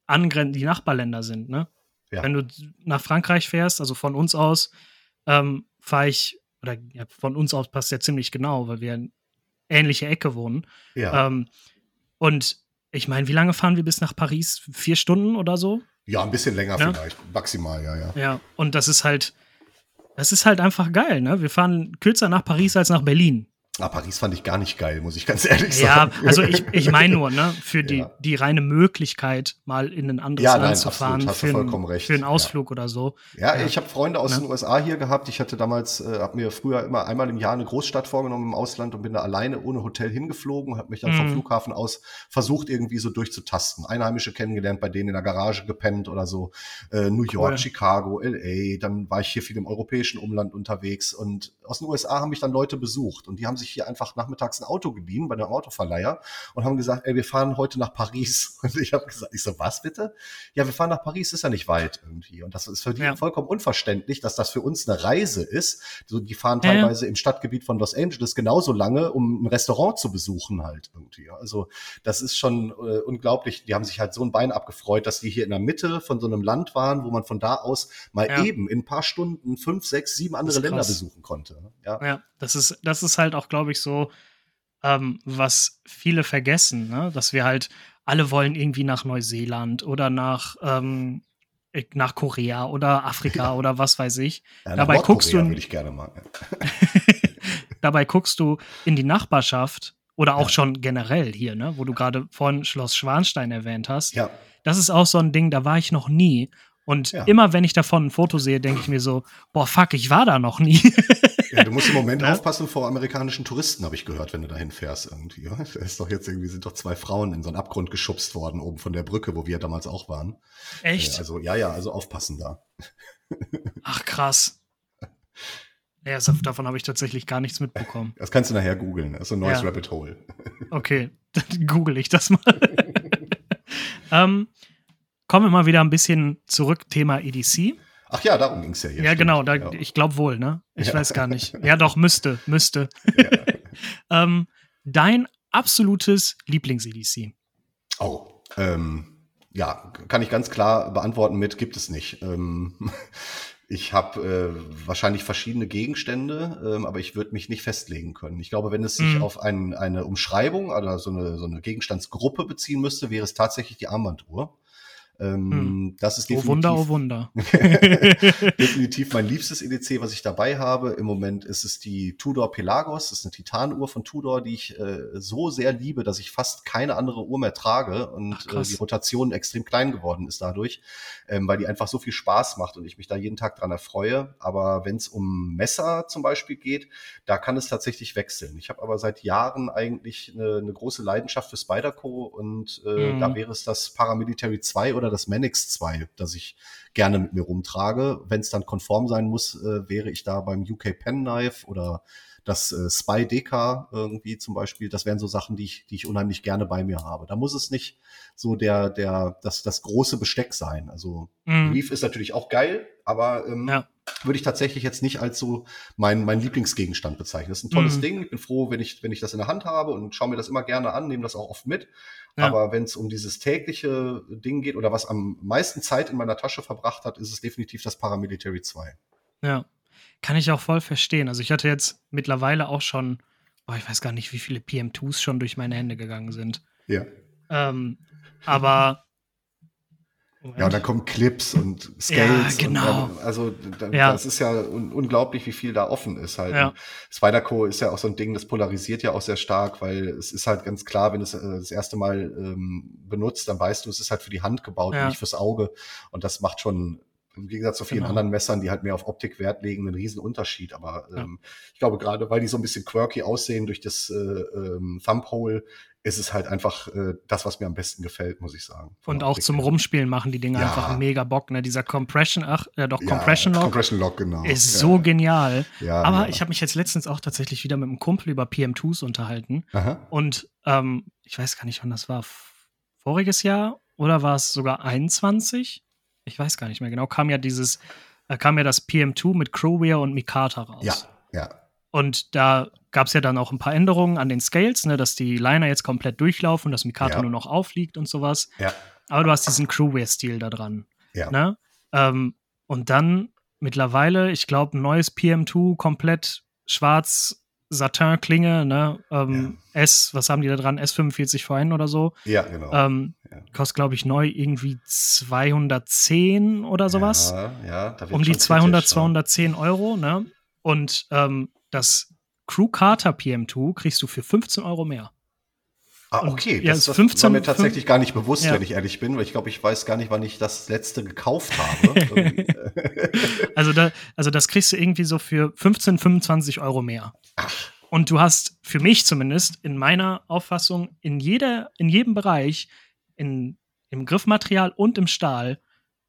Angren die Nachbarländer sind, ne? Ja. Wenn du nach Frankreich fährst, also von uns aus, ähm, fahre ich, oder ja, von uns aus passt ja ziemlich genau, weil wir in ähnliche Ecke wohnen. ja. Ähm, und ich meine, wie lange fahren wir bis nach Paris? Vier Stunden oder so? ja, ein bisschen länger Ja. vielleicht. Maximal, ja, ja. Ja, und das ist halt, das ist halt einfach geil, ne? Wir fahren kürzer nach Paris als nach Berlin. Ah, Paris fand ich gar nicht geil, muss ich ganz ehrlich Ja, sagen. also ich, ich meine nur, ne, für die, Ja. die reine Möglichkeit, mal in ein anderes Ja, Land nein, zu fahren, hast du für, vollkommen einen, recht. für einen Ja. Ausflug oder so. Ja, Ja. ich habe Freunde aus Ne? den USA hier gehabt. Ich hatte damals, äh, habe mir früher immer einmal im Jahr eine Großstadt vorgenommen im Ausland und bin da alleine ohne Hotel hingeflogen, habe mich dann vom Mhm. Flughafen aus versucht irgendwie so durchzutasten. Einheimische kennengelernt, bei denen in der Garage gepennt oder so. Äh, New York, Cool. Chicago, LA. Dann war ich hier viel im europäischen Umland unterwegs und aus den USA haben mich dann Leute besucht und die haben sich hier einfach nachmittags ein Auto geliehen bei einem Autoverleiher und haben gesagt, ey, wir fahren heute nach Paris. Und ich habe gesagt, ich so, was bitte? Ja, wir fahren nach Paris, ist ja nicht weit irgendwie. Und das ist für die Ja. vollkommen unverständlich, dass das für uns eine Reise ist. So, die fahren Ja, ja. teilweise im Stadtgebiet von Los Angeles genauso lange, um ein Restaurant zu besuchen halt irgendwie. Also das ist schon äh, unglaublich. Die haben sich halt so ein Bein abgefreut, dass die hier in der Mitte von so einem Land waren, wo man von da aus mal Ja. eben in ein paar Stunden fünf, sechs, sieben andere Länder besuchen konnte. Ja. Ja, das ist, das ist halt auch, glaube ich, so, ähm, was viele vergessen, ne? dass wir halt, alle wollen irgendwie nach Neuseeland oder nach, ähm, nach Korea oder Afrika oder was weiß ich. Ja, Dabei guckst du ich gerne mal. Dabei guckst du in die Nachbarschaft oder auch Ja. schon generell hier, ne, wo du gerade vorhin Schloss Schwanstein erwähnt hast. Ja, Das ist auch so ein Ding, da war ich noch nie. Und Ja. immer wenn ich davon ein Foto sehe, denke ich mir so, boah, fuck, ich war da noch nie. Ja, du musst im Moment Ne? aufpassen vor amerikanischen Touristen, habe ich gehört, wenn du dahin fährst irgendwie. Ja? Da ist doch jetzt irgendwie, sind doch zwei Frauen in so einen Abgrund geschubst worden, oben von der Brücke, wo wir damals auch waren. Echt? Äh, Also, ja, ja, also aufpassen da. Ach, krass. Ja, davon habe ich tatsächlich gar nichts mitbekommen. Das kannst du nachher googeln. Das ist ein neues Ja. Rabbit Hole. Okay, dann google ich das mal. ähm, kommen wir mal wieder ein bisschen zurück, Thema EDC. Ach ja, darum ging's ja hier. Ja, genau, da, ja. ich glaube wohl, ne? Ich Ja. weiß gar nicht. Ja, doch, müsste, müsste. Ja. ähm, dein absolutes Lieblings-EDC. Oh, ähm, ja, kann ich ganz klar beantworten mit, gibt es nicht. Ähm, Ich habe äh, wahrscheinlich verschiedene Gegenstände, ähm, aber ich würde mich nicht festlegen können. Ich glaube, wenn es sich Mhm. auf ein, eine Umschreibung oder so eine, so eine Gegenstandsgruppe beziehen müsste, wäre es tatsächlich die Armbanduhr. Ähm, Das ist Oh definitiv, Wunder, oh Wunder. definitiv mein liebstes EDC, was ich dabei habe. Im Moment ist es die Tudor Pelagos. Das ist eine Titanuhr von Tudor, die ich äh, so sehr liebe, dass ich fast keine andere Uhr mehr trage und Ach, äh, die Rotation extrem klein geworden ist dadurch, ähm, weil die einfach so viel Spaß macht und ich mich da jeden Tag dran erfreue. Aber wenn es um Messer zum Beispiel geht, da kann es tatsächlich wechseln. Ich habe aber seit Jahren eigentlich eine, eine große Leidenschaft für Spyderco und äh, Mhm. da wäre es das Paramilitary 2 oder das Manix 2, das ich gerne mit mir rumtrage. Wenn es dann konform sein muss, äh, wäre ich da beim UK Penknife oder das äh, Spy DK irgendwie zum Beispiel. Das wären so Sachen, die ich, die ich unheimlich gerne bei mir habe. Da muss es nicht so der, der, das, das große Besteck sein. Also Mhm. Reef ist natürlich auch geil, aber ähm, Ja. würde ich tatsächlich jetzt nicht als so mein, mein Lieblingsgegenstand bezeichnen. Das ist ein tolles Mhm. Ding. Ich bin froh, wenn ich, wenn ich das in der Hand habe und schaue mir das immer gerne an, nehme das auch oft mit. Ja. Aber wenn es um dieses tägliche Ding geht oder was am meisten Zeit in meiner Tasche verbracht hat, ist es definitiv das Paramilitary 2. Ja. Kann ich auch voll verstehen. Also ich hatte jetzt mittlerweile auch schon, oh, ich weiß gar nicht, wie viele PM2s schon durch meine Hände gegangen sind. Ja. Ähm, aber. Ja, und dann kommen Clips und Scales. Ja, genau. Und dann, also da, Ja. das ist ja un unglaublich, wie viel da offen ist halt. Ja. Und Spyderco ist ja auch so ein Ding, das polarisiert ja auch sehr stark, weil es ist halt ganz klar, wenn du es äh, das erste Mal ähm, benutzt, dann weißt du, es ist halt für die Hand gebaut Ja. und nicht fürs Auge. Und das macht schon im Gegensatz zu vielen Genau. anderen Messern, die halt mehr auf Optik Wert legen, einen riesen Unterschied. Aber Ja. ähm, ich glaube, gerade weil die so ein bisschen quirky aussehen durch das äh, ähm, Thumbhole, ist es halt einfach äh, das, was mir am besten gefällt, muss ich sagen. Und auch Optik zum. Rumspielen machen die Dinge Ja. einfach mega Bock. Ne? Dieser Compression, ach, äh, doch, Ja, Compression Lock Compression Lock, genau. ist ja. so genial. Ja, Aber ja. ich habe mich jetzt letztens auch tatsächlich wieder mit einem Kumpel über PM2s unterhalten. Aha. Und ähm, ich weiß gar nicht, wann das war. Voriges Jahr oder war es sogar 21? Ich weiß gar nicht mehr genau. Kam ja dieses, äh, kam ja das PM2 mit Crowwear und Mikata raus. Ja, ja. Und da gab es ja dann auch ein paar Änderungen an den Scales, ne, dass die Liner jetzt komplett durchlaufen, dass Mikata Ja. nur noch aufliegt und sowas. Ja, Aber du hast diesen Crewwear-Stil da dran. ja. Ne? Ähm, und dann mittlerweile, ich glaube, ein neues PM2, komplett schwarz, Satin-Klinge, ne? Ähm, S, was haben die da dran? S45VN oder so. Ja, genau. Ähm, Ja. Kostet, glaube ich, neu irgendwie 210 oder sowas. Ja, ja, da wird um die schon 200, kritisch, ne? 210 Euro, ne? Und ähm, das Crew Carter PM2 kriegst du für 15 Euro mehr. Ah, und- okay. ja, das, ist das 15 war mir tatsächlich gar nicht bewusst, Ja. wenn ich ehrlich bin, weil ich glaube, ich weiß gar nicht, wann ich das letzte gekauft habe. Äh, Also, da, also das kriegst du irgendwie so für 15, 25 Euro mehr. Und du hast für mich zumindest in meiner Auffassung in, jeder, in jedem Bereich, in, im Griffmaterial und im Stahl,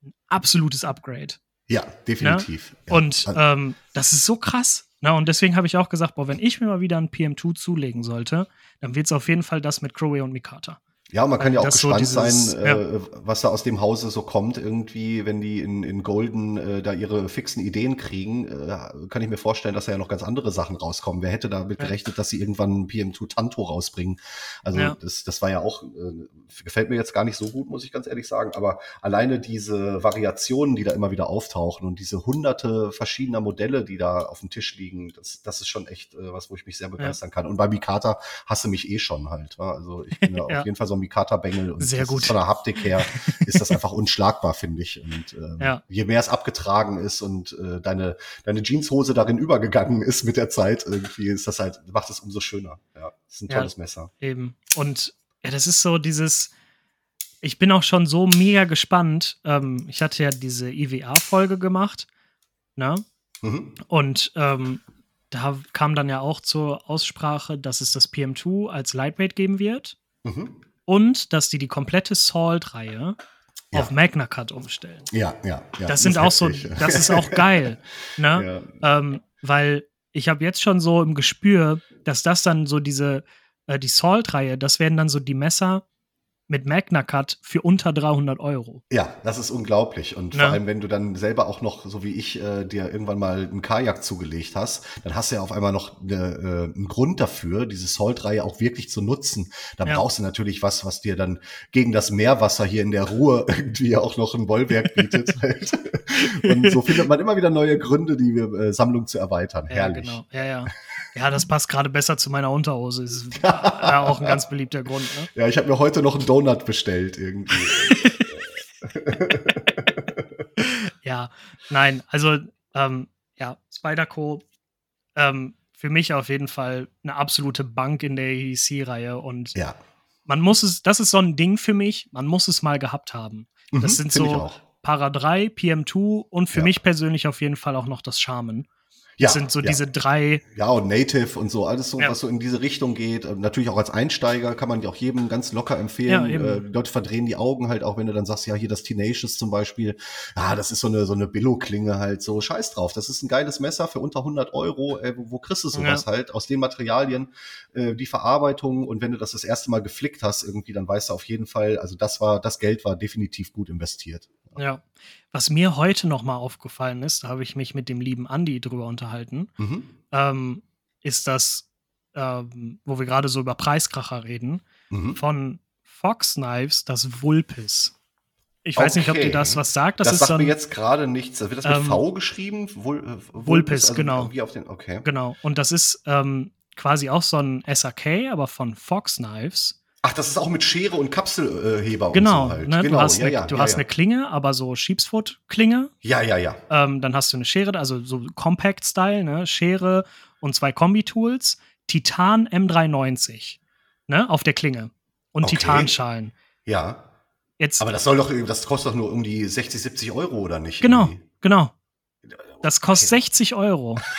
ein absolutes Upgrade. ja, definitiv. Ja. Und ähm, das ist so krass. Na, und deswegen habe ich auch gesagt, boah, wenn ich mir mal wieder ein PM2 zulegen sollte, dann wird es auf jeden Fall das mit Crowley und Mikata. Ja, man kann ja auch das so gespannt dieses- sein, äh, was da aus dem Hause so kommt. Irgendwie, wenn die in, in Golden äh, da ihre fixen Ideen kriegen, äh, kann ich mir vorstellen, dass da ja noch ganz andere Sachen rauskommen. Wer hätte damit Ja. gerechnet, dass sie irgendwann ein PM2 Tanto rausbringen? Also Ja. das, das war ja auch, äh, gefällt mir jetzt gar nicht so gut, muss ich ganz ehrlich sagen. Aber alleine diese Variationen, die da immer wieder auftauchen und diese hunderte verschiedener Modelle, die da auf dem Tisch liegen, das, das ist schon echt äh, was, wo ich mich sehr begeistern kann. Und bei Mikata hasse mich eh schon halt. wa? Also ich bin ja Ja. auf jeden Fall so ein Mikata-Bengel und Sehr gut. Von der Haptik her ist das einfach unschlagbar, finde ich. Und ähm, Ja. je mehr es abgetragen ist und äh, deine, deine Jeanshose darin übergegangen ist mit der Zeit, irgendwie ist das halt, macht es umso schöner. Ja, das ist ein Ja. tolles Messer. Eben. Und ja, das ist so dieses. Ich bin auch schon so mega gespannt. Ähm, ich hatte ja diese IWA-Folge gemacht. Ne? Mhm. Und ähm, da kam dann ja auch zur Aussprache, dass es das PM2 als Lightweight geben wird Mhm. Und dass die die komplette Salt-Reihe Ja. auf Magna Cut umstellen. Ja, ja, ja. das sind auch so, das ist auch geil, ne? ja. Ähm, weil ich habe jetzt schon so im Gespür, dass das dann so diese, äh, die Salt-Reihe, das werden dann so die Messer mit Magna Cut für unter 300 Euro. Ja, das ist unglaublich. Und Ne? vor allem, wenn du dann selber auch noch, so wie ich, äh, dir irgendwann mal einen Kajak zugelegt hast, dann hast du ja auf einmal noch eine, äh, einen Grund dafür, diese Salt-Reihe auch wirklich zu nutzen. Da Ja. brauchst du natürlich was, was dir dann gegen das Meerwasser hier in der Ruhe irgendwie auch noch ein Bollwerk bietet. Und so findet man immer wieder neue Gründe, die äh, Sammlung zu erweitern. Ja, Herrlich. genau. Ja, ja. Ja, das passt gerade besser zu meiner Unterhose. Ist ja auch ein ganz beliebter Grund. Ne? Ja, ich habe mir heute noch einen Donut bestellt irgendwie. Ja, nein, also ähm, ja, Spyderco ähm, für mich auf jeden Fall eine absolute Bank in der AEC-Reihe und ja. man muss es, das ist so ein Ding für mich, man muss es mal gehabt haben. Mhm, Das sind find ich so. Para 3, PM2 und für Ja. mich persönlich auf jeden Fall auch noch das Charmen. Ja, Das sind so ja. diese drei, Ja, und Native und so, alles so, Ja. was so in diese Richtung geht. Ähm, Natürlich auch als Einsteiger kann man die auch jedem ganz locker empfehlen. Ja, äh, Leute verdrehen die Augen halt auch, wenn du dann sagst, ja, hier das Tenacious zum Beispiel. Ja, das ist so eine, so eine Billo-Klinge halt so. Scheiß drauf. Das ist ein geiles Messer für unter 100 Euro. Äh, wo, wo kriegst du sowas halt? Aus den Materialien, äh, die Verarbeitung. Und wenn du das das erste Mal geflickt hast irgendwie, dann weißt du auf jeden Fall, also das war, das Geld war definitiv gut investiert. Ja. Was mir heute noch mal aufgefallen ist, da habe ich mich mit dem lieben Andy drüber unterhalten, Mhm. ähm, ist das, ähm, wo wir gerade so über Preiskracher reden, Mhm. von Fox Knives das Vulpis. Ich weiß nicht, ob Okay. dir das was sagt. Das, Das, ist sagt so mir jetzt gerade nichts. Wird das mit Ähm, V geschrieben? Vul, äh, Vulpis, also genau. Den, okay. genau. Und das ist ähm, quasi auch so ein SAK, aber von Fox Knives. Ach, das ist auch mit Schere und Kapselheber Genau. und so halt. ne? genau, Du hast, ja, eine, ja, du ja, hast eine Klinge, aber so Sheepsfoot-Klinge. Ja, ja, ja. Ähm, dann hast du eine Schere, also so Compact-Style, ne? Schere und zwei Kombi-Tools. Titan M390 ne? auf der Klinge. Und Okay. Titanschalen. Ja. Jetzt, Aber das soll doch, das kostet doch nur um die 60, 70 Euro, oder nicht? genau, Irgendwie? genau. Das kostet 60 Euro.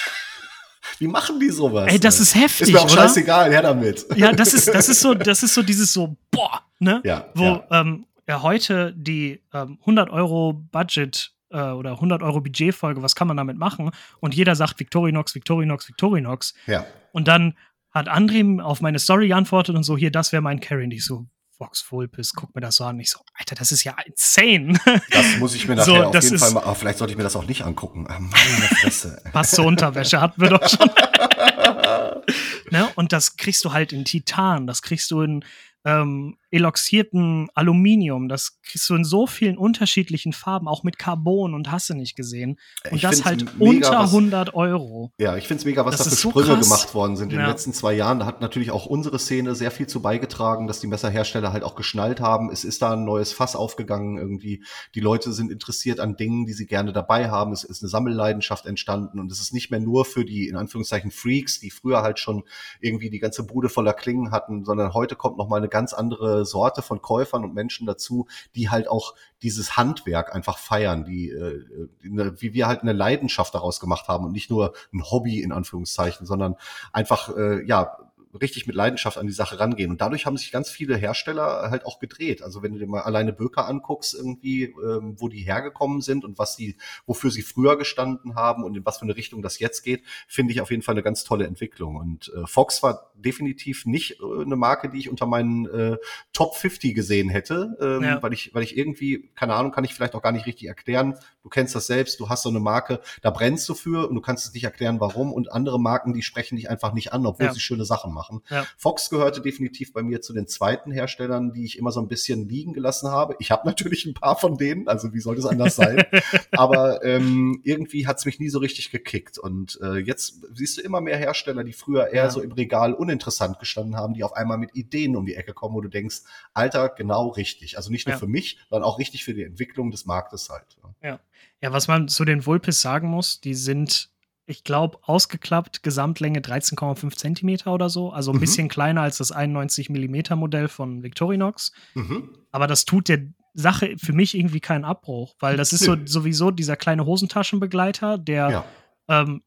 Wie machen die sowas? Ey, das ist heftig, Ist mir auch oder? scheißegal, her damit. Ja, das ist, das ist so, das ist so dieses so, boah, ne? Ja, Wo ja. Ähm, ja heute die ähm, 100 Euro Budget äh, oder 100 Euro Budgetfolge, was kann man damit machen? Und jeder sagt Victorinox, Victorinox, Victorinox. Ja. Und dann hat André auf meine Story geantwortet und so, hier, das wäre mein Carry. Und ich so, Vox Vulpis, guck mir das so an. Ich so, Alter, das ist ja insane. Das muss ich mir nachher So, auf jeden Fall mal, aber vielleicht sollte ich mir das auch nicht angucken. Ah, meine Fresse. Passt zur Unterwäsche, hatten wir doch schon. ne? Und das kriegst du halt in Titan, das kriegst du in ähm, eloxierten Aluminium, das kriegst du in so vielen unterschiedlichen Farben, auch mit Carbon und hast du nicht gesehen. Und Ich das halt unter was- 100 Euro. Ja, ich find's mega, was Das da für so Sprünge krass. gemacht worden sind in Ja. den letzten zwei Jahren. Da hat natürlich auch unsere Szene sehr viel zu beigetragen, dass die Messerhersteller halt auch geschnallt haben. Es ist da ein neues Fass aufgegangen irgendwie. Die Leute sind interessiert an Dingen, die sie gerne dabei haben. Es ist eine Sammelleidenschaft entstanden und es ist nicht mehr nur für die, in Anführungszeichen, Freaks, die früher halt schon irgendwie die ganze Bude voller Klingen hatten, sondern heute kommt noch mal eine ganz andere Sorte von Käufern und Menschen dazu, die halt auch dieses Handwerk einfach feiern, die, äh, eine, wie wir halt eine Leidenschaft daraus gemacht haben und nicht nur ein Hobby in Anführungszeichen, sondern einfach äh, ja richtig mit Leidenschaft an die Sache rangehen. Und dadurch haben sich ganz viele Hersteller halt auch gedreht. Also wenn du dir mal alleine Böker anguckst, irgendwie, ähm, wo die hergekommen sind und was sie, wofür sie früher gestanden haben und in was für eine Richtung das jetzt geht, finde ich auf jeden Fall eine ganz tolle Entwicklung. Und äh, Fox war definitiv nicht äh, eine Marke, die ich unter meinen äh, Top 50 gesehen hätte, ähm, Ja. weil ich, weil ich irgendwie, keine Ahnung, kann ich vielleicht auch gar nicht richtig erklären. Du kennst das selbst, du hast so eine Marke, da brennst du für und du kannst es nicht erklären, warum. Und andere Marken, die sprechen dich einfach nicht an, obwohl Ja. sie schöne Sachen machen. Ja. Fox gehörte definitiv bei mir zu den zweiten Herstellern, die ich immer so ein bisschen liegen gelassen habe. Ich habe natürlich ein paar von denen, also wie sollte es anders sein? Aber ähm, irgendwie hat es mich nie so richtig gekickt. Und äh, jetzt siehst du immer mehr Hersteller, die früher eher Ja. so im Regal uninteressant gestanden haben, die auf einmal mit Ideen um die Ecke kommen, wo du denkst, Alter, genau richtig. Also nicht nur Ja. für mich, sondern auch richtig für die Entwicklung des Marktes halt. Ja, was man zu den Vulpis sagen muss, die sind, ich glaube, ausgeklappt, Gesamtlänge 13,5 Zentimeter oder so. Also ein Mhm. bisschen kleiner als das 91 Millimeter Modell von Victorinox. Mhm. Aber das tut der Sache für mich irgendwie keinen Abbruch, weil das ist so sowieso dieser kleine Hosentaschenbegleiter, der Ja. ähm,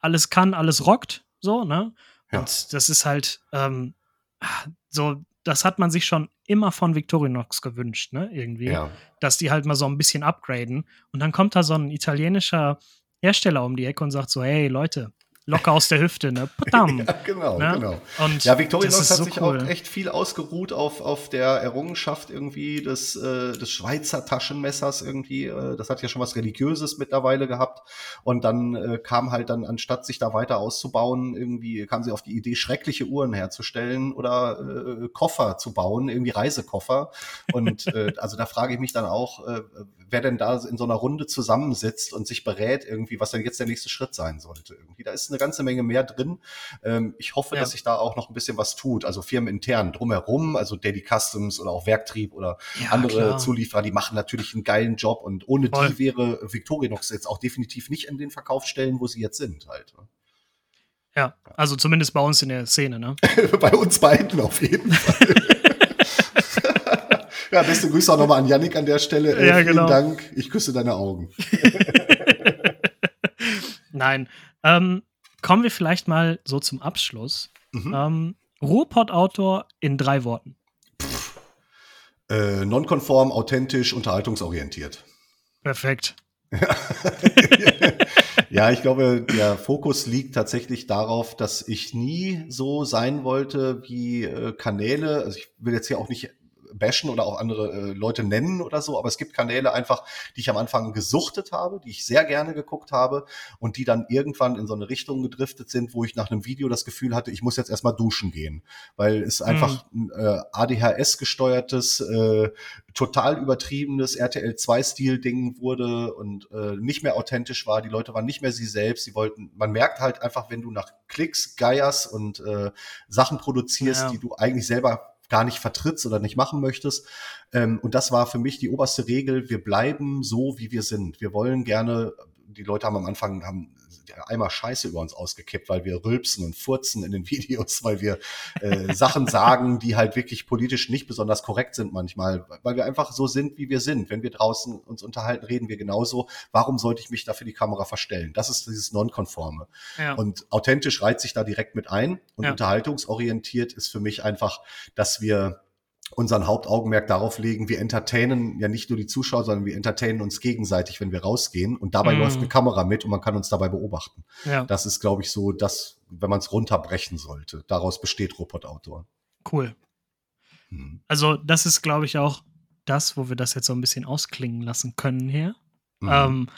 alles kann, alles rockt, so, ne? Ja. Und das ist halt ähm, so, das hat man sich schon immer von Victorinox gewünscht, ne? Irgendwie Ja. dass die halt mal so ein bisschen upgraden. Und dann kommt da so ein italienischer Hersteller um die Ecke und sagt so, hey Leute, locker aus der Hüfte, ne? Padam. ja, genau, ne? genau. Und ja, Victorinox hat so sich cool. auch echt viel ausgeruht auf, auf der Errungenschaft irgendwie des, äh, des Schweizer Taschenmessers irgendwie. Äh, das hat ja schon was Religiöses mittlerweile gehabt. Und dann äh, kam halt dann, anstatt sich da weiter auszubauen, irgendwie kam sie auf die Idee, schreckliche Uhren herzustellen oder äh, Koffer zu bauen, irgendwie Reisekoffer. Und äh, also da frage ich mich dann auch, äh, wer denn da in so einer Runde zusammensitzt und sich berät irgendwie, was denn jetzt der nächste Schritt sein sollte. Irgendwie, da ist eine ganze Menge mehr drin. Ähm, ich hoffe, ja. dass sich da auch noch ein bisschen was tut. Also firmenintern drumherum, also Daddy Customs oder auch Werktrieb oder ja, andere klar. Zulieferer, die machen natürlich einen geilen Job und ohne Voll. die wäre Victorinox jetzt auch definitiv nicht in den Verkaufsstellen, wo sie jetzt sind halt. Ne? Ja, also zumindest bei uns in der Szene, ne? bei uns beiden auf jeden Fall. ja, beste Grüße auch nochmal an Yannick an der Stelle. Äh, ja, vielen genau. Dank. Ich küsse deine Augen. Nein. Ähm, kommen wir vielleicht mal so zum Abschluss. Mhm. Ähm, Ruhrpott-Autor in drei Worten. Äh, nonkonform, authentisch, unterhaltungsorientiert. Perfekt. ja, ich glaube, der Fokus liegt tatsächlich darauf, dass ich nie so sein wollte wie äh, Kanäle. Also ich will jetzt hier auch nicht bashen oder auch andere äh, Leute nennen oder so, aber es gibt Kanäle einfach, die ich am Anfang gesuchtet habe, die ich sehr gerne geguckt habe und die dann irgendwann in so eine Richtung gedriftet sind, wo ich nach einem Video das Gefühl hatte, ich muss jetzt erstmal duschen gehen, weil es einfach mhm. ein äh, ADHS gesteuertes, äh, total übertriebenes RTL 2 Stil Ding wurde und äh, nicht mehr authentisch war. Die Leute waren nicht mehr sie selbst. Sie wollten, man merkt halt einfach, wenn du nach Klicks geierst und äh, Sachen produzierst, ja. die du eigentlich selber gar nicht vertrittst oder nicht machen möchtest. Ähm, und das war für mich die oberste Regel. Wir bleiben so, wie wir sind. Wir wollen gerne, die Leute haben am Anfang haben einmal Scheiße über uns ausgekippt, weil wir rülpsen und furzen in den Videos, weil wir äh, Sachen sagen, die halt wirklich politisch nicht besonders korrekt sind manchmal, weil wir einfach so sind, wie wir sind. Wenn wir draußen uns unterhalten, reden wir genauso. Warum sollte ich mich da für die Kamera verstellen? Das ist dieses Nonkonforme. Ja. Und authentisch reiht sich da direkt mit ein und ja. unterhaltungsorientiert ist für mich einfach, dass wir unseren Hauptaugenmerk darauf legen, wir entertainen ja nicht nur die Zuschauer, sondern wir entertainen uns gegenseitig, wenn wir rausgehen. Und dabei mm. läuft eine Kamera mit und man kann uns dabei beobachten. Ja. Das ist, glaube ich, so das, wenn man es runterbrechen sollte. Daraus besteht Robot Outdoor. Cool. Hm. Also, das ist, glaube ich, auch das, wo wir das jetzt so ein bisschen ausklingen lassen können hier. Mhm. Ähm,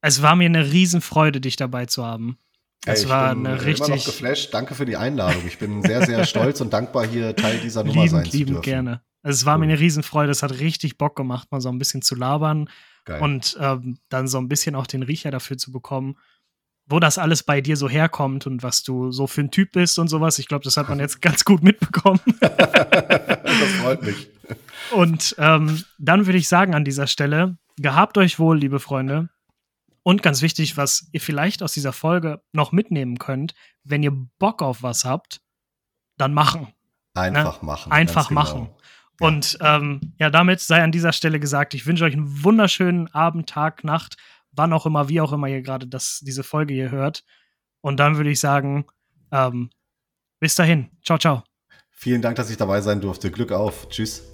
es war mir eine Riesenfreude, dich dabei zu haben. Es war bin eine richtig. Immer noch geflasht. Danke für die Einladung. Ich bin sehr, sehr stolz und dankbar, hier Teil dieser Nummer lieben, sein zu lieben dürfen. gerne. Also es war cool. mir eine Riesenfreude. Es hat richtig Bock gemacht, mal so ein bisschen zu labern Geil. und ähm, dann so ein bisschen auch den Riecher dafür zu bekommen, wo das alles bei dir so herkommt und was du so für ein Typ bist und sowas. Ich glaube, das hat man jetzt ganz gut mitbekommen. das freut mich. Und ähm, dann würde ich sagen an dieser Stelle, gehabt euch wohl, liebe Freunde. Und ganz wichtig, was ihr vielleicht aus dieser Folge noch mitnehmen könnt, wenn ihr Bock auf was habt, dann machen. Einfach ne? machen. Einfach genau. machen. Ja. Und ähm, ja, damit sei an dieser Stelle gesagt, ich wünsche euch einen wunderschönen Abend, Tag, Nacht, wann auch immer, wie auch immer ihr gerade diese Folge hier hört. Und dann würde ich sagen, ähm, bis dahin. Ciao, ciao. Vielen Dank, dass ich dabei sein durfte. Glück auf. Tschüss.